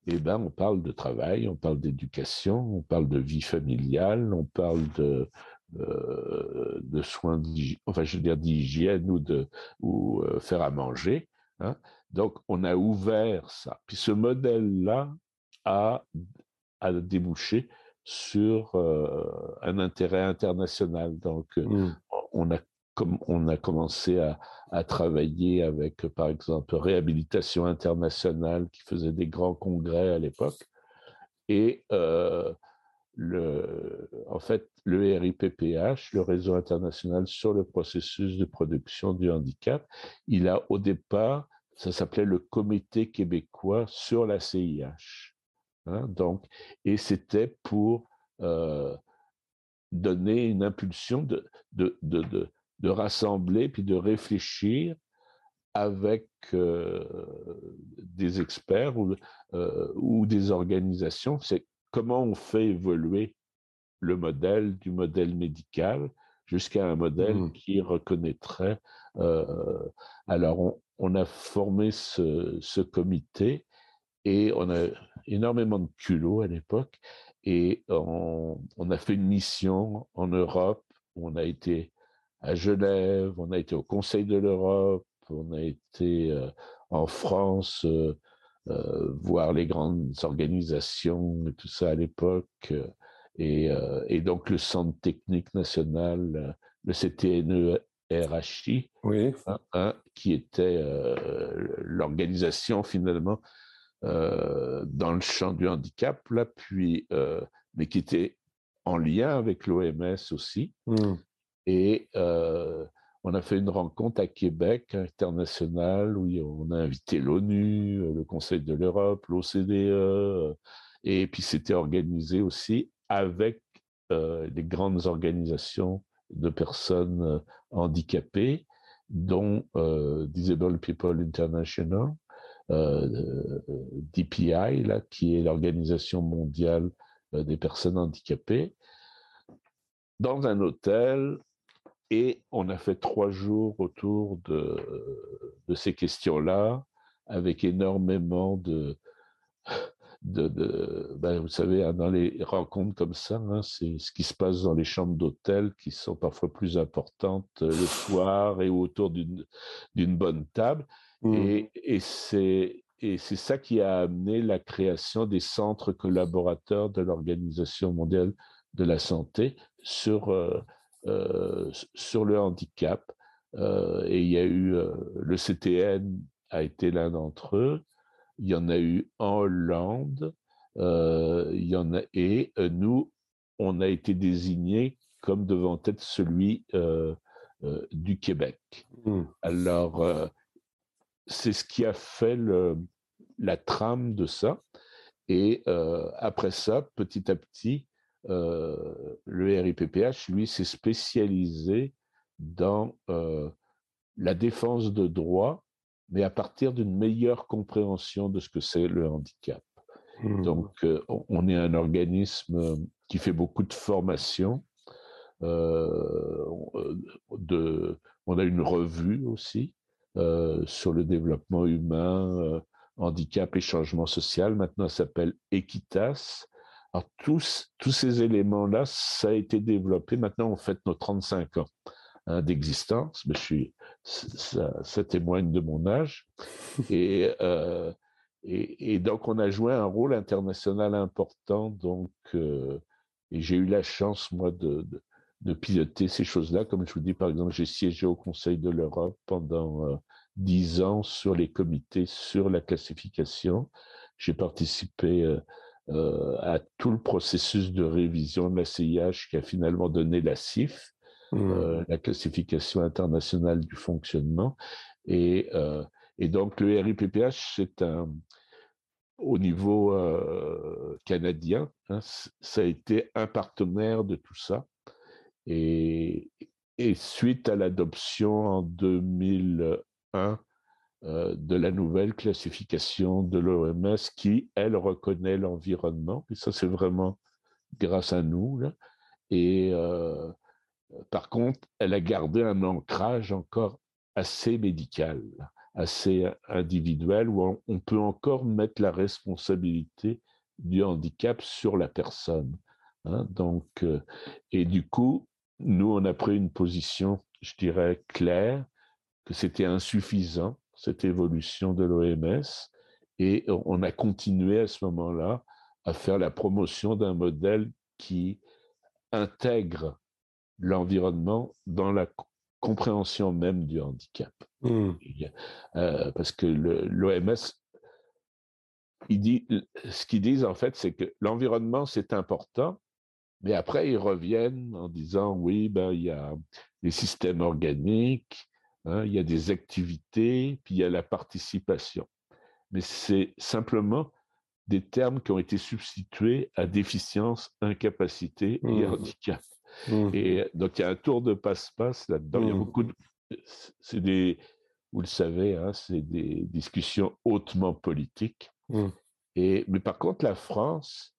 eh ben, on parle de travail, on parle d'éducation, on parle de vie familiale, on parle de, euh, soins, enfin, je veux dire d'hygiène ou de euh, faire à manger. Hein. Donc, on a ouvert ça. Puis ce modèle-là a débouché sur euh, un intérêt international. Donc, euh, mmh. on, a, comme, on a commencé à, à, travailler avec, par exemple, Réhabilitation internationale qui faisait des grands congrès à l'époque. Et euh, le, en fait, le RIPPH, le réseau international sur le processus de production du handicap, il a au départ ça s'appelait le Comité québécois sur la CIH. Hein, donc, et c'était pour euh, donner une impulsion de, de, de, de, rassembler puis de réfléchir avec euh, des experts ou, euh, ou des organisations. C'est comment on fait évoluer le modèle du modèle médical jusqu'à un modèle mmh. qui reconnaîtrait. alors, on, a formé ce, ce comité et on a énormément de culot à l'époque. Et on, a fait une mission en Europe. On a été à Genève, on a été au Conseil de l'Europe, on a été euh, en France euh, euh, voir les grandes organisations et tout ça à l'époque. Et, donc le Centre technique national, le CTNE-RHI, oui. Hein, hein, qui était l'organisation finalement euh, dans le champ du handicap, là, puis, euh, mais qui était en lien avec l'OMS aussi. Mmh. Et euh, on a fait une rencontre à Québec internationale où on a invité l'ONU, le Conseil de l'Europe, l'OCDE, et puis c'était organisé aussi avec les grandes organisations de personnes handicapées, dont Disable People International, DPI, là, qui est l'Organisation mondiale euh, des personnes handicapées, dans un hôtel et on a fait trois jours autour de, ces questions-là, avec énormément de, ben vous savez, hein, dans les rencontres comme ça, hein, c'est ce qui se passe dans les chambres d'hôtel qui sont parfois plus importantes euh, le soir et autour d'une bonne table. Mmh. Et, et c'est et c'est ça qui a amené la création des centres collaborateurs de l'Organisation mondiale de la santé sur, euh, euh, sur le handicap. Euh, et il y a eu, le CTN a été l'un d'entre eux. Il y en a eu en Hollande. il y en a, et nous, on a été désignés comme devant être celui du Québec. Mmh. Alors, c'est ce qui a fait la trame de ça. Et euh, après ça, petit à petit, euh, le RIPPH, lui, s'est spécialisé dans euh, la défense de droits, mais à partir d'une meilleure compréhension de ce que c'est le handicap. Mmh. Donc, on est un organisme qui fait beaucoup de formation. de, on a une revue aussi sur le développement humain, euh, handicap et changement social. Maintenant, ça s'appelle Equitas. Alors, tous, tous ces éléments-là, ça a été développé. Maintenant, on fête nos 35 ans hein, d'existence. Mais je suis, ça, témoigne de mon âge. Euh, et, et, donc, on a joué un rôle international important. Donc, et j'ai eu la chance, moi, de, de piloter ces choses-là. Comme je vous dis, par exemple, j'ai siégé au Conseil de l'Europe pendant euh, dix ans sur les comités, sur la classification. J'ai participé euh, euh, à tout le processus de révision de la CIH qui a finalement donné la CIF, mmh. la classification internationale du fonctionnement. Et, et donc le RIPPH, c'est un, au niveau canadien, hein, ça a été un partenaire de tout ça. Et, suite à l'adoption en 2001 euh, de la nouvelle classification de l'OMS qui, elle, reconnaît l'environnement, et ça c'est vraiment grâce à nous, et euh, par contre, elle a gardé un ancrage encore assez médical, assez individuel, où on peut encore mettre la responsabilité du handicap sur la personne. Hein. donc, euh, et du coup, nous, on a pris une position, je dirais, claire, que c'était insuffisant, cette évolution de l'OMS, et on a continué à ce moment-là à faire la promotion d'un modèle qui intègre l'environnement dans la compréhension même du handicap. Mmh. Euh, parce que l'OMS, dit, ce qu'ils disent en fait, c'est que l'environnement, c'est important, mais après, ils reviennent en disant, oui, ben, il y a les systèmes organiques, Hein. il y a des activités, puis il y a la participation. Mais c'est simplement des termes qui ont été substitués à déficience, incapacité et mmh. handicap. Mmh. Et donc, il y a un tour de passe-passe là-dedans. Il y a mmh. beaucoup de. C'est des. Vous le savez, hein, c'est des discussions hautement politiques. Et, mais par contre, la France,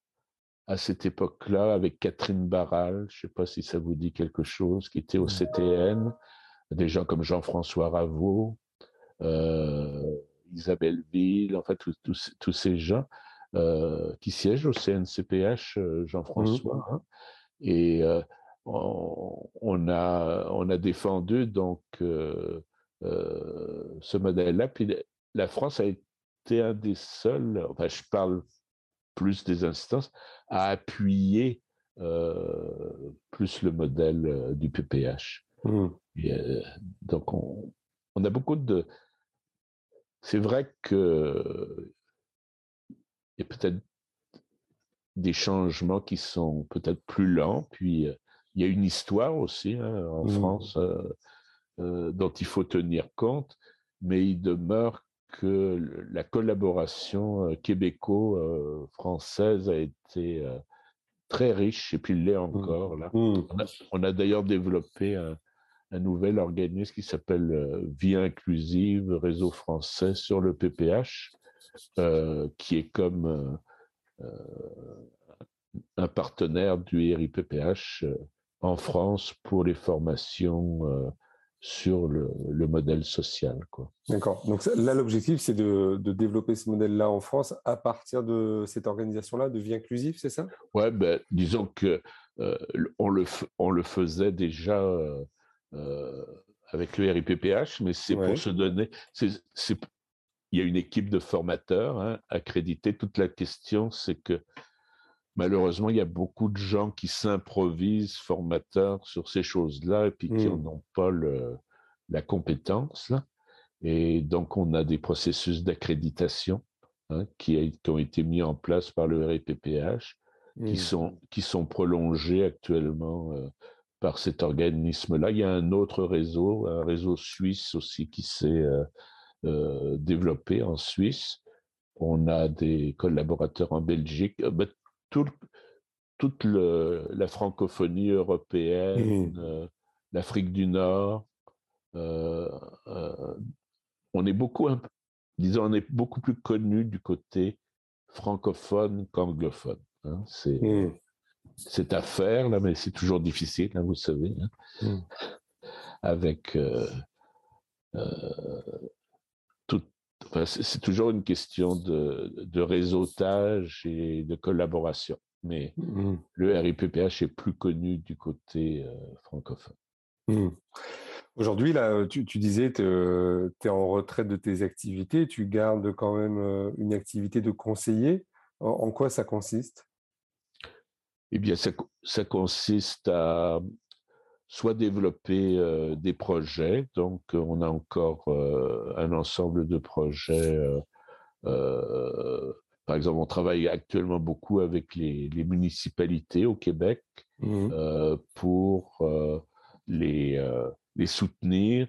à cette époque-là, avec Catherine Barral, je ne sais pas si ça vous dit quelque chose, qui était au CTN, des gens comme Jean-François Raveau, euh, Isabelle Ville, en fait, tous ces gens euh, qui siègent au CNCPH, euh, Jean-François. Mmh. Hein. et on, a, on a défendu donc ce modèle-là. Puis la France a été un des seuls, enfin, je parle plus des instances, à appuyer plus le modèle du PPH. Mmh. donc, on, on, a beaucoup de. C'est vrai que il y a peut-être des changements qui sont peut-être plus lents, puis il y a une histoire aussi hein, en mmh. France dont il faut tenir compte, mais il demeure que la collaboration québéco-française a été très riche, et puis l'est mmh. encore. Là. Mmh. On a, d'ailleurs développé un, nouvel organisme qui s'appelle Vie inclusive, réseau français sur le PPH, qui est comme un partenaire du RIPPH en France pour les formations sur le, modèle social. D'accord. Donc là, l'objectif, c'est de, développer ce modèle-là en France à partir de cette organisation-là de vie inclusive, c'est ça? Oui, ben, disons que euh, on, le, on le faisait déjà euh, euh, avec le RIPPH, mais c'est pour se donner. il y a une équipe de formateurs hein, accrédités. Toute la question, c'est que malheureusement, il y a beaucoup de gens qui s'improvisent formateurs sur ces choses-là et puis qui n'en mmh. ont pas la compétence. Et donc, on a des processus d'accréditation hein, qui, ont été mis en place par le RPPH, qui, mmh. sont, qui sont prolongés actuellement euh, par cet organisme-là. Il y a un autre réseau, un réseau suisse aussi qui s'est euh, euh, développé en Suisse. On a des collaborateurs en Belgique. Toute la francophonie européenne, mmh. euh, l'Afrique du Nord. Euh, euh, on est beaucoup, disons, on est beaucoup plus connu du côté francophone qu'anglophone. Hein. C'est mmh. cette affaire là, mais c'est toujours difficile, hein, vous savez, hein. mmh. avec c'est toujours une question de, réseautage et de collaboration. Mais mmh. le RIPPH est plus connu du côté euh, francophone. Mmh. Aujourd'hui, là, tu, disais que tu es en retraite de tes activités, tu gardes quand même euh, une activité de conseiller. En, quoi ça consiste? Eh bien, ça consiste à, soit développer euh, des projets. Donc, on a encore euh, un ensemble de projets. Euh, par exemple, on travaille actuellement beaucoup avec les, municipalités au Québec mmh pour les, les soutenir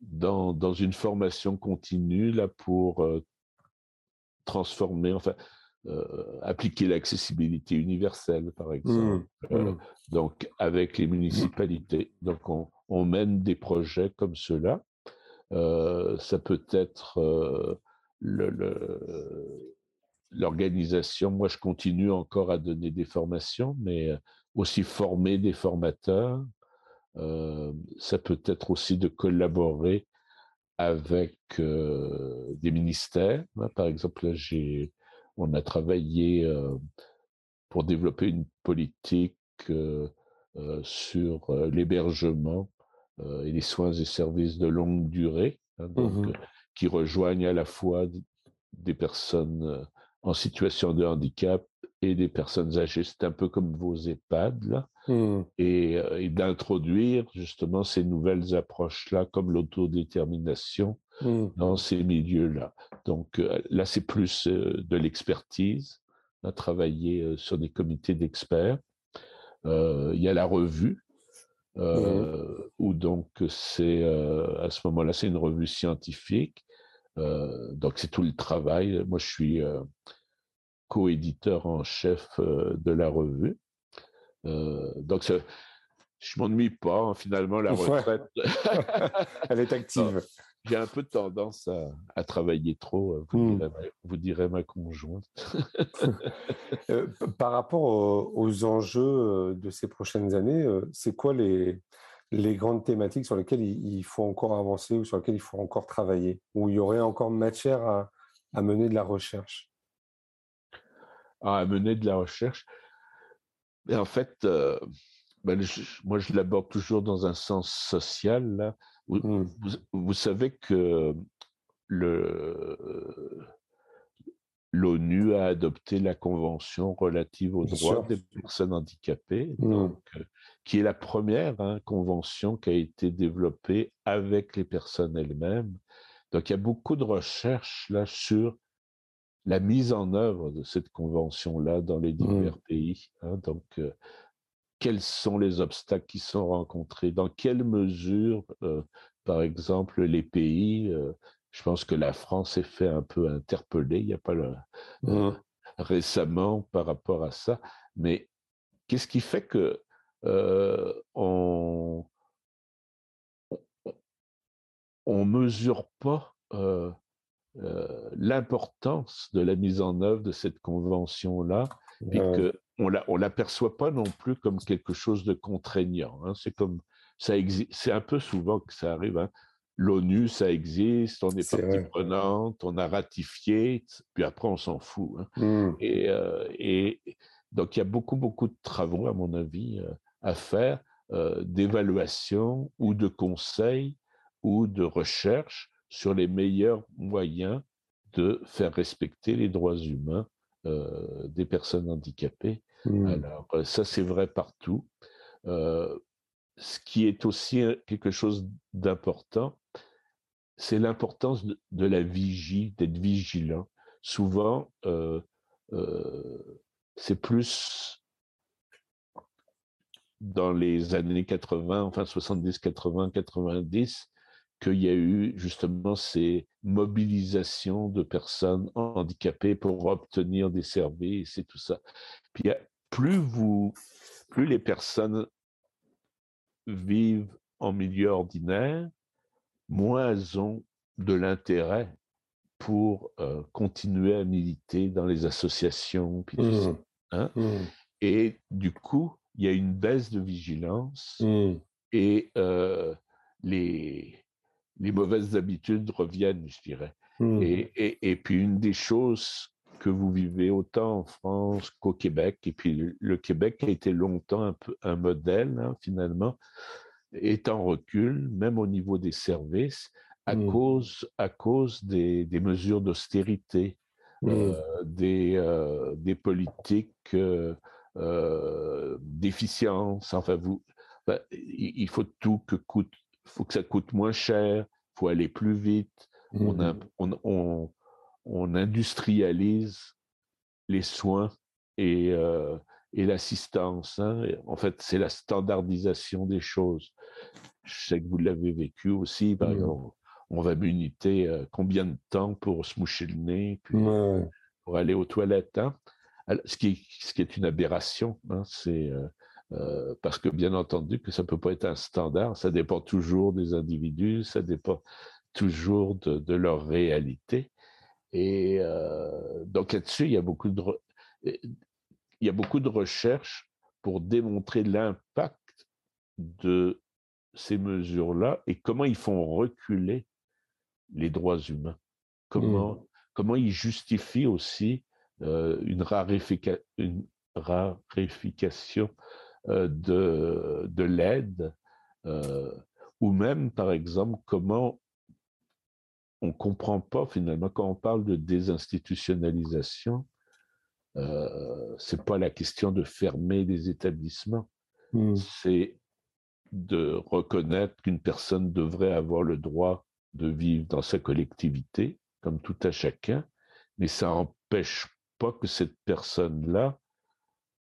dans, dans, une formation continue là, pour transformer, enfin, euh, appliquer l'accessibilité universelle, par exemple. Mmh, euh, mmh. donc, avec les municipalités. Donc, on, mène des projets comme cela. Euh, ça peut être l'organisation. Moi, je continue encore à donner des formations, mais aussi former des formateurs. ça peut être aussi de collaborer avec des ministères. Par exemple, là, j'ai on a travaillé euh, pour développer une politique euh, euh, sur l'hébergement et les soins et services de longue durée, hein, mmh qui rejoignent à la fois des personnes en situation de handicap et des personnes âgées. C'est un peu comme vos EHPAD, là. Mmh. et d'introduire justement ces nouvelles approches-là, comme l'autodétermination, Mmh. dans ces milieux-là. Donc euh, là, c'est plus euh, de l'expertise, à travailler euh, sur des comités d'experts. il y a la revue, mmh. où donc c'est à ce moment-là, c'est une revue scientifique. donc c'est tout le travail. Moi, je suis co-éditeur en chef de la revue. donc je m'ennuie pas, hein, finalement, la retraite. Elle est active. J'ai un peu tendance à, travailler trop, euh, vous, mmh. direz, ma conjointe. Euh, par rapport aux, enjeux euh, de ces prochaines années, c'est quoi les, les grandes thématiques sur lesquelles il, faut encore avancer ou sur lesquelles il faut encore travailler, où il y aurait encore matière à, à mener de la recherche? À mener de la recherche En fait, ben, moi, je l'aborde toujours dans un sens social. Mmh. Vous, savez que l'ONU a adopté la Convention relative aux droits des personnes handicapées, mmh. euh, qui est la première hein, convention qui a été développée avec les personnes elles-mêmes. Donc, il y a beaucoup de recherches là sur la mise en œuvre de cette convention-là dans les mmh. divers pays. Hein. donc, euh, quels sont les obstacles qui sont rencontrés, dans quelle mesure, euh, par exemple, les pays, euh, je pense que la France s'est fait un peu interpeller, il n'y a pas le, mmh. récemment par rapport à ça, mais qu'est-ce qui fait que euh, on on mesure pas l'importance de la mise en œuvre de cette convention-là, et que on ne l'aperçoit pas non plus comme quelque chose de contraignant. Hein. C'est comme ça c'est un peu souvent que ça arrive. Hein. L'ONU, ça existe, on est partie prenante, on a ratifié, puis après on s'en fout. Hein. Mmh. Euh, et, donc il y a beaucoup, beaucoup de travaux, à mon avis, euh, à faire, euh, d'évaluation ou de conseils ou de recherche sur les meilleurs moyens de faire respecter les droits humains des personnes handicapées Mmh. Alors, euh, ça, c'est vrai partout. Euh, ce qui est aussi quelque chose d'important, c'est l'importance de, la vigie, d'être vigilant. Souvent, euh, c'est plus dans les années 80, enfin 70, 80, 90, qu'il y a eu justement ces mobilisations de personnes handicapées pour obtenir des services et tout ça. Puis plus vous, plus les personnes vivent en milieu ordinaire, moins elles ont de l'intérêt pour euh, continuer à militer dans les associations. Mmh. Hein. Mmh. Et du coup, il y a une baisse de vigilance mmh. et euh, les, les mauvaises habitudes reviennent, je dirais. Et, et, et, puis une des choses que vous vivez autant en France qu'au Québec. Et puis le Québec a été longtemps un, peu, un modèle, hein, finalement, est en recul, même au niveau des services, à mmh. cause, à cause des, des mesures d'austérité, mmh. euh, des, euh, des politiques euh, d'efficience. Enfin, vous, ben, il faut tout que coûte, faut que ça coûte moins cher, faut aller plus vite. On, a, mmh. on, on, on industrialise les soins et, euh, l'assistance. Hein. En fait, c'est la standardisation des choses. Je sais que vous l'avez vécu aussi. Par exemple, on, va m'uniter euh, combien de temps pour se moucher le nez, puis pour aller aux toilettes. Hein. ce, qui, est une aberration. Hein, c'est euh, parce que bien entendu que ça peut pas être un standard. Ça dépend toujours des individus. Ça dépend toujours de leur réalité. Et euh, donc là-dessus, il y a beaucoup de il y a beaucoup de recherches pour démontrer l'impact de ces mesures-là et comment ils font reculer les droits humains. Comment, mmh. comment ils justifient aussi euh, une, une, raréfication euh, de, de l'aide, ou même, par exemple, comment on ne comprend pas finalement quand on parle de désinstitutionnalisation, euh, c'est pas la question de fermer des établissements, mmh. c'est de reconnaître qu'une personne devrait avoir le droit de vivre dans sa collectivité, comme tout à chacun, mais ça n'empêche pas que cette personne-là,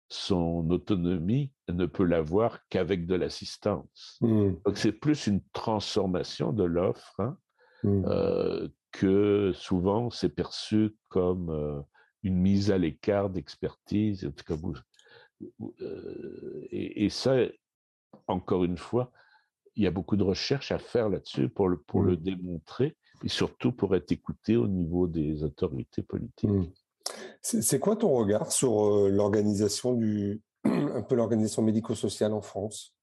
son autonomie ne peut l'avoir qu'avec de l'assistance. Mmh. Donc c'est plus une transformation de l'offre hein, mmh. euh, que souvent c'est perçu comme euh, une mise à l'écart d'expertise. Euh, et, ça, encore une fois, il y a beaucoup de recherches à faire là-dessus pour, le, pour le mmh. démontrer et surtout pour être écouté au niveau des autorités politiques. C'est quoi ton regard sur l'organisation du, un peu l'organisation médico-sociale en France.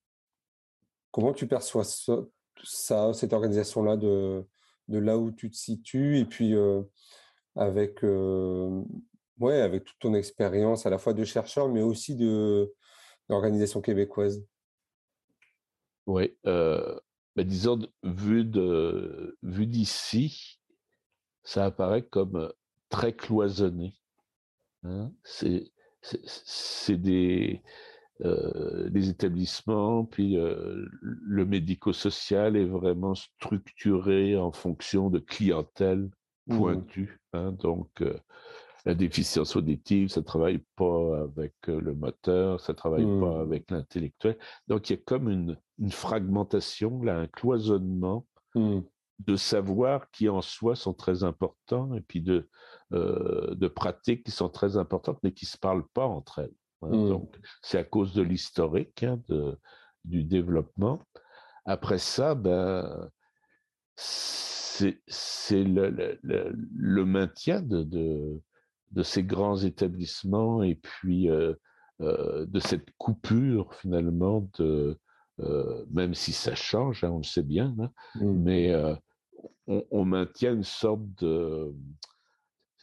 Comment tu perçois ça, cette organisation-là de, là où tu te situes et puis euh, avec, euh, ouais, avec toute ton expérience à la fois de chercheur mais aussi de d'organisation québécoise? Oui, euh, bah, disons, vu vu d'ici, ça apparaît comme très cloisonné. Hein. C'est c'est des, euh, des établissements, puis euh, le médico-social est vraiment structuré en fonction de clientèle mmh. pointue. Hein, donc, euh, la déficience auditive, ça ne travaille pas avec le moteur, ça ne travaille pas mmh. avec l'intellectuel. Donc, il y a comme une, une fragmentation, là, un cloisonnement mmh. De savoirs qui en soi sont très importants, et puis de, euh, de pratiques qui sont très importantes, mais qui ne se parlent pas entre elles. Hein. Mmh. Donc, c'est à cause de l'historique hein, du développement. Après ça, ben, c'est le, le, maintien de, de, ces grands établissements et puis euh, euh, de cette coupure finalement de, même si ça change, hein, on le sait bien, mmh. mais on, on, maintient une sorte de,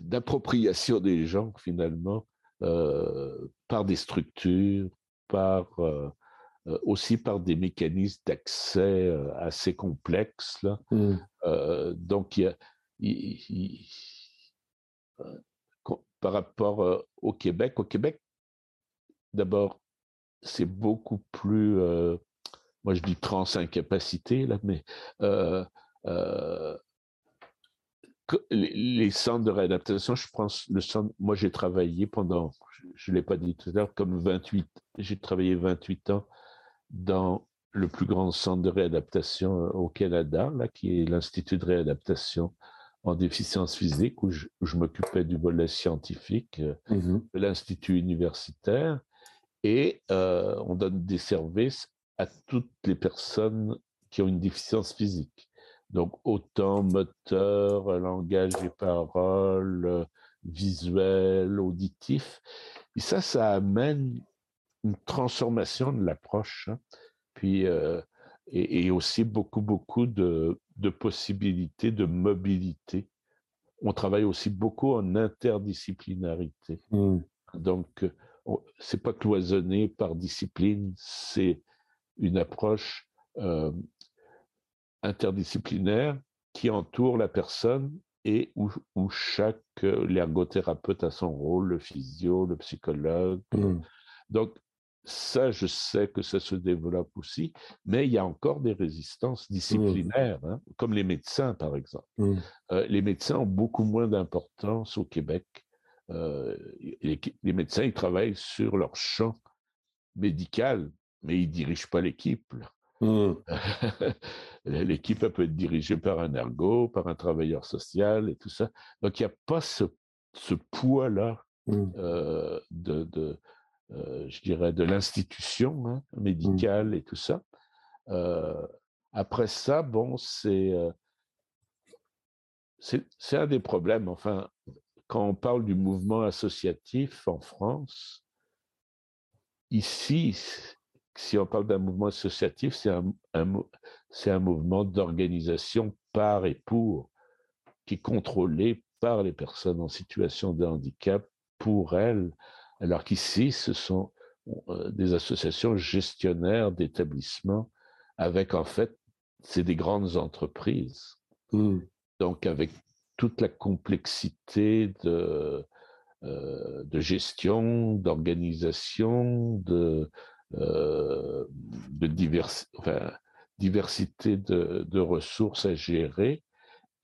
d'appropriation des gens finalement euh, par des structures, par euh, euh, aussi par des mécanismes d'accès assez complexes. Là. Mmh. donc, il y a, par rapport au Québec, au Québec, d'abord, c'est beaucoup plus, moi je dis trans-incapacité, là, mais les centres de réadaptation, je pense, le centre, moi j'ai travaillé pendant, je ne l'ai pas dit tout à l'heure, comme 28, j'ai travaillé 28 ans dans le plus grand centre de réadaptation euh, au Canada, là, qui est l'Institut de réadaptation en déficience physique, où je, m'occupais du volet scientifique euh, de l'Institut universitaire. Et euh, on donne des services à toutes les personnes qui ont une déficience physique. Donc, autant moteur, langage et parole, visuel, auditif. Et ça, ça amène une transformation de l'approche. Hein. Puis, euh, et, aussi beaucoup, beaucoup de, possibilités de mobilité. On travaille aussi beaucoup en interdisciplinarité. Mmh. Donc, c'est pas cloisonné par discipline, c'est une approche euh, interdisciplinaire qui entoure la personne et où, chaque euh, l'ergothérapeute a son rôle, le physio, le psychologue. Mmh. Donc, ça, je sais que ça se développe aussi, mais il y a encore des résistances mmh. disciplinaires, hein, comme les médecins, par exemple. Mmh. Euh, les médecins ont beaucoup moins d'importance au Québec. Euh, les, les, médecins, ils travaillent sur leur champ médical, mais ils dirigent pas l'équipe. Mmh. L'équipe peut être dirigée par un ergo, par un travailleur social et tout ça. Donc, il n'y a pas ce, poids-là mmh. euh, de, euh, je dirais, de l'institution hein, mmh. médicale et tout ça. Euh, après ça, bon, c'est c'est un des problèmes. Enfin, quand on parle du mouvement associatif en France, ici, si on parle d'un mouvement associatif, c'est un, un, mouvement d'organisation par et pour, qui est contrôlé par les personnes en situation de handicap pour elles, alors qu'ici, ce sont euh, des associations gestionnaires d'établissements avec, en fait, c'est des grandes entreprises. Mmh. Donc, avec toute la complexité de, euh, de gestion, d'organisation, de, euh, de diversité de, ressources à gérer.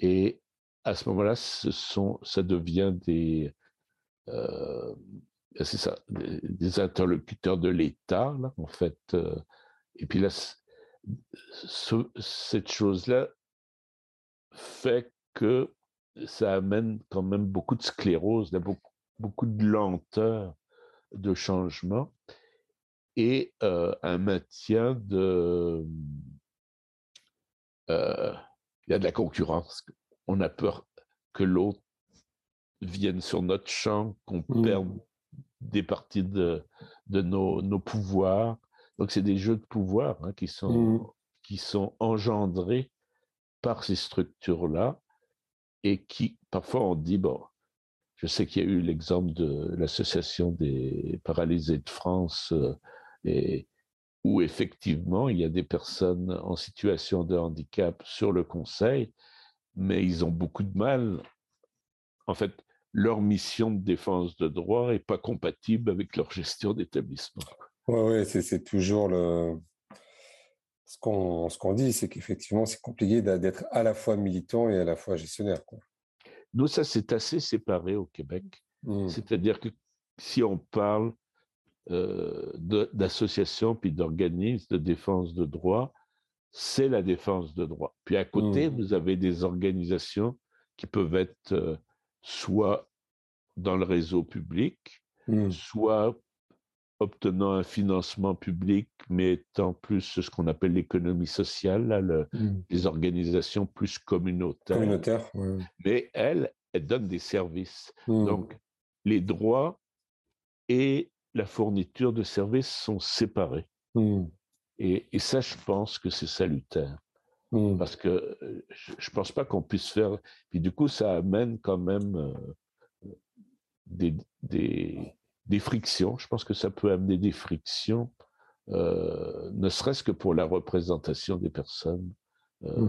Et à ce moment-là, ça devient des, euh, c'est ça, des, interlocuteurs de l'État, en fait. Euh, et puis là, cette chose-là fait que ça amène quand même beaucoup de sclérose, beaucoup, beaucoup de lenteur de changement et euh, un maintien de... Euh, il y a de la concurrence. On a peur que l'autre vienne sur notre champ, qu'on mmh. perde des parties de, de nos, nos pouvoirs. Donc, c'est des jeux de pouvoir hein, qui, sont, mmh. qui sont engendrés par ces structures-là et qui, parfois, on dit, bon, je sais qu'il y a eu l'exemple de l'Association des paralysés de France, euh, et, où effectivement, il y a des personnes en situation de handicap sur le conseil, mais ils ont beaucoup de mal. En fait, leur mission de défense de droit n'est pas compatible avec leur gestion d'établissement. Oui, ouais, c'est toujours le... ce qu'on ce qu'on dit, c'est qu'effectivement, c'est compliqué d'être à la fois militant et à la fois gestionnaire. Quoi. Nous, ça, c'est assez séparé au Québec. Mmh. C'est-à-dire que si on parle euh, d'associations puis d'organismes de défense de droit, c'est la défense de droit. Puis à côté, mmh. vous avez des organisations qui peuvent être euh, soit dans le réseau public, mmh. soit obtenant un financement public, mais étant plus ce qu'on appelle l'économie sociale, là, mmh. les organisations plus communautaires. Communautaires, Mais elles, elles donnent des services. Donc, les droits et la fourniture de services sont séparés. Et, et, ça, je pense que c'est salutaire. Mmh. Parce que euh, je ne pense pas qu'on puisse faire. Puis du coup, ça amène quand même euh, des, des, des, frictions. Je pense que ça peut amener des frictions, euh, ne serait-ce que pour la représentation des personnes mmh.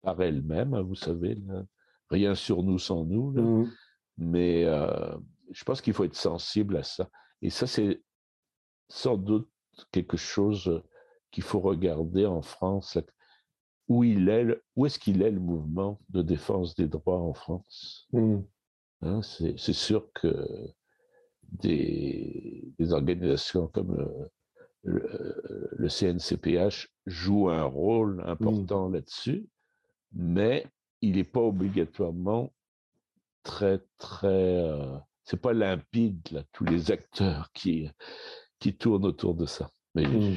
par elles-mêmes. Hein, vous savez, rien sur nous sans nous. Mmh. Mais je pense qu'il faut être sensible à ça. Et ça, c'est sans doute quelque chose qu'il faut regarder en France où il est, où est-ce qu'il est le mouvement de défense des droits en France? Mmh. hein, C'est sûr que des, organisations comme le, CNCPH jouent un rôle important mmh. là-dessus, mais il n'est pas obligatoirement très, très... Euh, c'est pas limpide, là, tous les acteurs qui, qui tournent autour de ça. Mais mmh.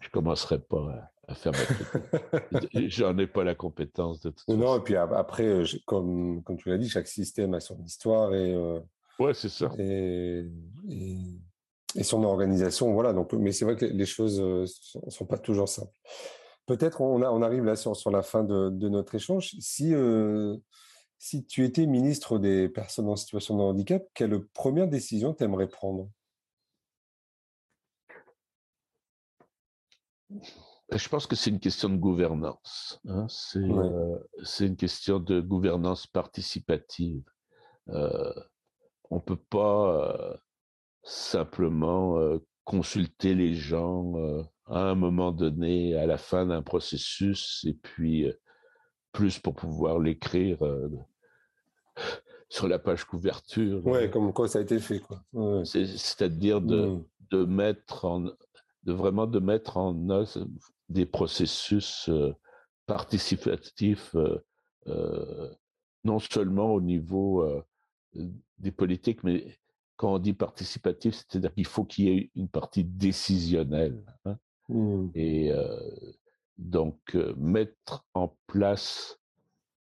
je ne commencerai pas à à faire J'en ai pas la compétence de tout Non, et puis après, euh, comme, comme tu l'as dit, chaque système a son histoire et. Euh, ouais, c'est ça. Et, et, son organisation, voilà. Donc, mais c'est vrai que les choses ne euh, sont, pas toujours simples. Peut-être on, a, on arrive là sur, sur la fin de, de notre échange. Si, si tu étais ministre des personnes en situation de handicap, quelle première décision tu aimerais prendre? Je pense que c'est une question de gouvernance. Hein. Euh, c'est une question de gouvernance participative. Euh, on ne peut pas euh, simplement consulter les gens à un moment donné, à la fin d'un processus, et puis plus pour pouvoir l'écrire sur la page couverture. Oui, comme quoi ça a été fait. C'est-à-dire de, mmh. de mettre en, de vraiment de mettre en œuvre des processus euh, participatifs, euh, euh, non seulement au niveau des politiques, mais quand on dit participatif, c'est-à-dire qu'il faut qu'il y ait une partie décisionnelle. Hein. Mmh. Et donc, mettre en place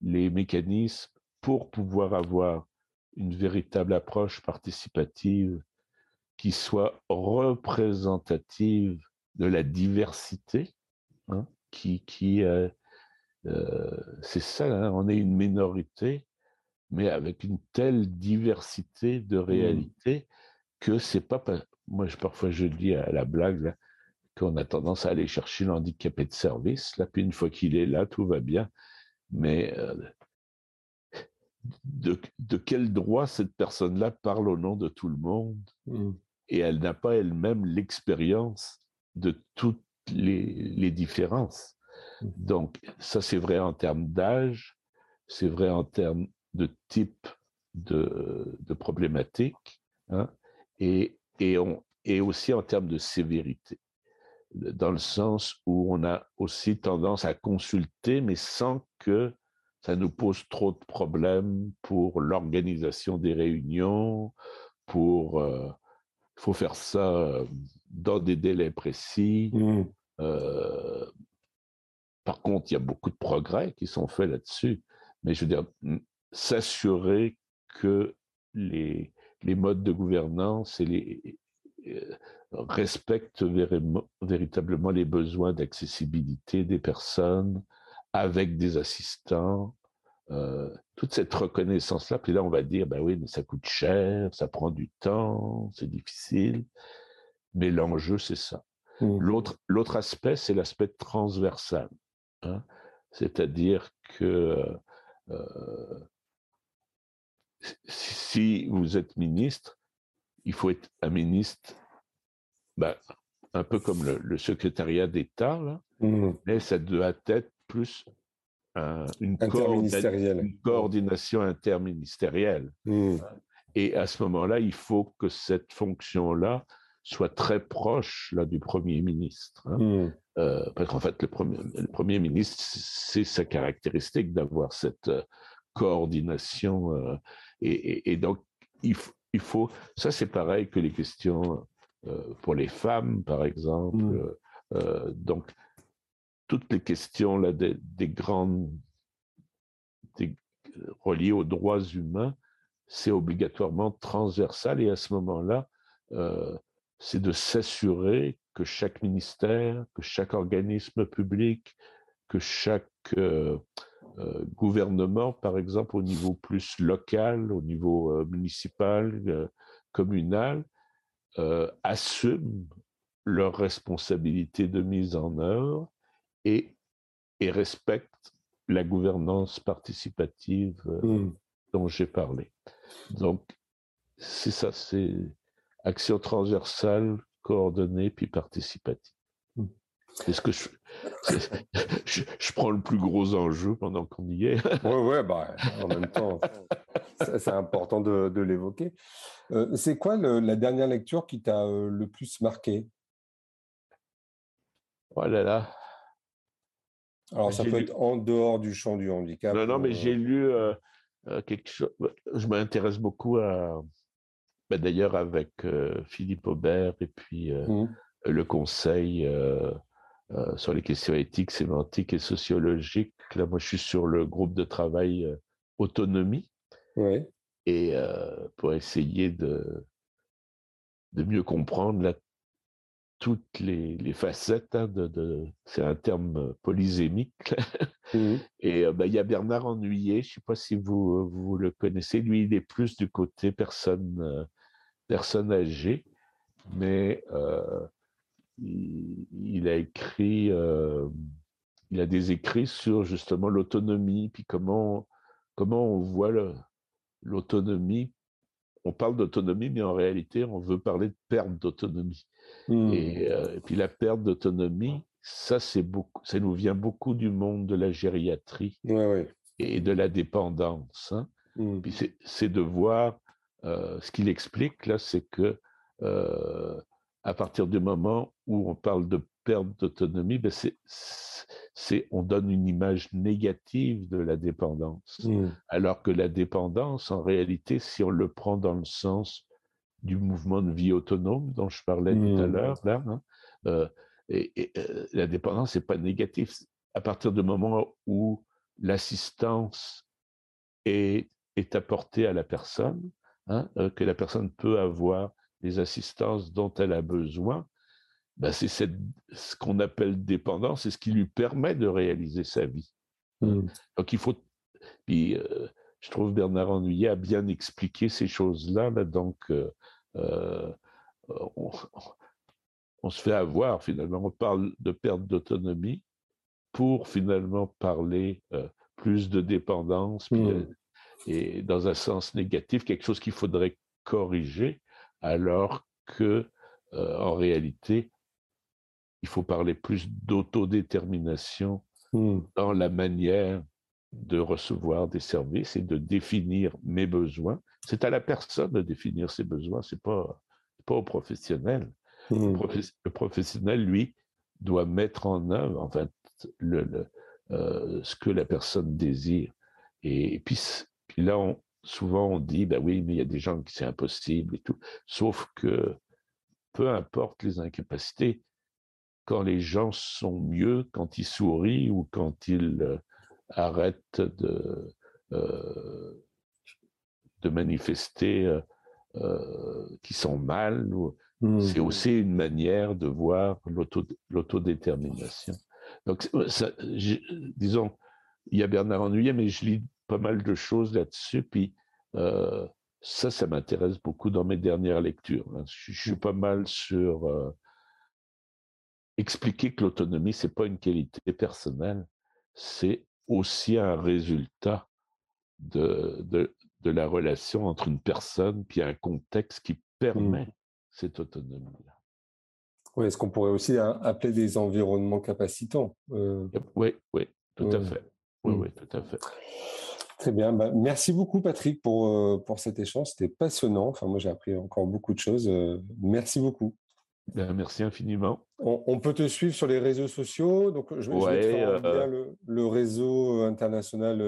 les mécanismes pour pouvoir avoir une véritable approche participative qui soit représentative de la diversité Hein, qui, qui euh, euh, c'est ça, hein, on est une minorité, mais avec une telle diversité de mmh. réalités que c'est pas, moi je, parfois je dis à la blague qu'on a tendance à aller chercher l'handicapé de service, là, puis une fois qu'il est là, tout va bien, mais euh, de, de, quel droit cette personne-là parle au nom de tout le monde? Mmh. et elle n'a pas elle-même l'expérience de toutes les, différences. Mmh. Donc, ça, c'est vrai en termes d'âge, c'est vrai en termes de type de, de problématique, hein, et, et, on, et aussi en termes de sévérité, dans le sens où on a aussi tendance à consulter, mais sans que ça nous pose trop de problèmes pour l'organisation des réunions, pour... Il euh, faut faire ça euh, dans des délais précis. Mmh. Euh, par contre, il y a beaucoup de progrès qui sont faits là-dessus. Mais je veux dire, s'assurer que les, les modes de gouvernance et les, respectent véritablement les besoins d'accessibilité des personnes avec des assistants, euh, toute cette reconnaissance-là. Puis là, on va dire, ben oui, mais ça coûte cher, ça prend du temps, c'est difficile. Mais l'enjeu, c'est ça. Mmh. L'autre, l'autre aspect, c'est l'aspect transversal. Hein. C'est-à-dire que euh, si vous êtes ministre, il faut être un ministre, ben, un peu comme le, secrétariat d'État, mmh. mais ça doit être plus une, coordination interministérielle. Mmh. Et à ce moment-là, il faut que cette fonction-là soit très proche là, du Premier ministre. Hein. Mmh. Euh, parce qu'en fait, le premier, le premier ministre, c'est sa caractéristique d'avoir cette euh, coordination. Euh, et, et, donc, il, il faut. Ça, c'est pareil que les questions pour les femmes, par exemple. Mmh. donc, toutes les questions là, des, grandes reliées aux droits humains, c'est obligatoirement transversal et à ce moment-là, euh, c'est de s'assurer que chaque ministère, que chaque organisme public, que chaque euh, euh, gouvernement, par exemple au niveau plus local, au niveau municipal, communal, assume leurs responsabilités de mise en œuvre et, et respecte la gouvernance participative euh, mmh. dont j'ai parlé. Donc, c'est ça, c'est action transversale, coordonnée, puis participative. Mmh. est ce que je, je, prends le plus gros enjeu pendant qu'on y est. Oui, ouais, bah, en même temps, c'est important de, de l'évoquer. Euh, c'est quoi la dernière lecture qui t'a euh, le plus marqué? Oh là là, alors, ça peut être en dehors du champ du handicap. Non, non, mais j'ai euh, lu euh, euh, quelque chose. Je m'intéresse beaucoup à. Bah, d'ailleurs, avec Philippe Aubert et puis mmh. le Conseil sur les questions éthiques, sémantiques et sociologiques. Là, moi, je suis sur le groupe de travail autonomie. Oui. Et pour essayer de, de mieux comprendre la toutes les, facettes hein, de, c'est un terme polysémique. Mmh et bah, il y a Bernard Ennuyé, je ne sais pas si vous, vous le connaissez. Lui, il est plus du côté personne, personne âgée, mais il, a écrit, il a des écrits sur justement l'autonomie, puis comment, comment on voit l'autonomie. On parle d'autonomie, mais en réalité, on veut parler de perte d'autonomie. Mmh. Euh, et, puis la perte d'autonomie, ça, c'est beaucoup, ça nous vient beaucoup du monde de la gériatrie et de la dépendance. Hein. Mmh. Puis c'est de voir, euh, ce qu'il explique là, c'est que euh, à partir du moment où on parle de perte d'autonomie, ben c'est, on donne une image négative de la dépendance. Mmh. Alors que la dépendance, en réalité, si on le prend dans le sens du mouvement de vie autonome dont je parlais tout à mmh. l'heure. Là, hein, euh, et, euh, la dépendance n'est pas négative. À partir du moment où l'assistance est, est apportée à la personne, hein, euh, que la personne peut avoir les assistances dont elle a besoin, ben c'est ce qu'on appelle dépendance, c'est ce qui lui permet de réaliser sa vie. Mmh. Donc il faut. Puis, je trouve Bernard Ennuyé a bien expliqué ces choses-là. Là, donc, euh, euh, on, se fait avoir finalement. On parle de perte d'autonomie pour finalement parler euh, plus de dépendance mmh. et dans un sens négatif, quelque chose qu'il faudrait corriger, alors que en réalité, il faut parler plus d'autodétermination mmh. dans la manière de recevoir des services et de définir mes besoins. C'est à la personne de définir ses besoins, c'est pas pas au professionnel. Le, mmh. professionnel, lui, doit mettre en œuvre, en fait, le, euh, ce que la personne désire. Et, puis, puis, là, on, souvent on dit, bah oui, mais il y a des gens qui c'est impossible et tout. Sauf que peu importe les incapacités, quand les gens sont mieux, quand ils sourient ou quand ils euh, arrêtent de, euh, de manifester euh, qui sont mal, c'est mmh. aussi une manière de voir l'autodétermination. Donc, disons, il y a Bernard Ennuyé, mais je lis pas mal de choses là-dessus. Puis euh, ça, ça m'intéresse beaucoup dans mes dernières lectures. Hein. Je, suis pas mal sur euh, expliquer que l'autonomie, c'est pas une qualité personnelle, c'est aussi un résultat de, de, de, la relation entre une personne puis un contexte qui permet mmh. cette autonomie-là. Oui, est-ce qu'on pourrait aussi appeler des environnements capacitants euh? Oui, oui, tout à fait. Oui, mmh. oui, tout à fait. Très bien. Bah, merci beaucoup, Patrick, pour, euh, pour cet échange. C'était passionnant. Enfin, moi, j'ai appris encore beaucoup de choses. Euh, merci beaucoup. Ben, merci infiniment. On, peut te suivre sur les réseaux sociaux. Donc, je, vais euh, le, réseau international.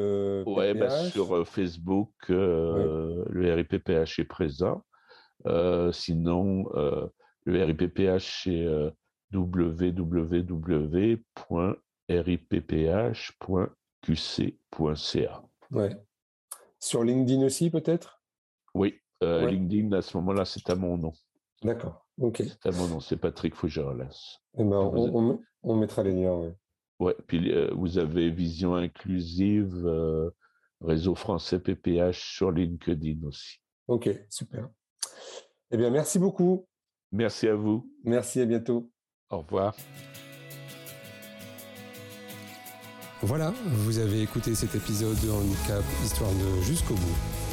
Oui, ben, sur Facebook, le RIPPH est présent. sinon, le RIPPH est www.ripph.qc.ca. Ouais. Sur LinkedIn aussi, peut-être? Oui, euh, LinkedIn, à ce moment-là, c'est à mon nom. D'accord, ok. Mon nom, c'est Patrick Fougerelas. Eh ben, on, on, mettra les liens. Ouais, puis euh, vous avez Vision Inclusive, euh, Réseau Français PPH sur LinkedIn aussi. Ok, super. Eh bien, merci beaucoup. Merci à vous. Merci, à bientôt. Au revoir. Voilà, vous avez écouté cet épisode de Handicap Histoire de jusqu'au bout.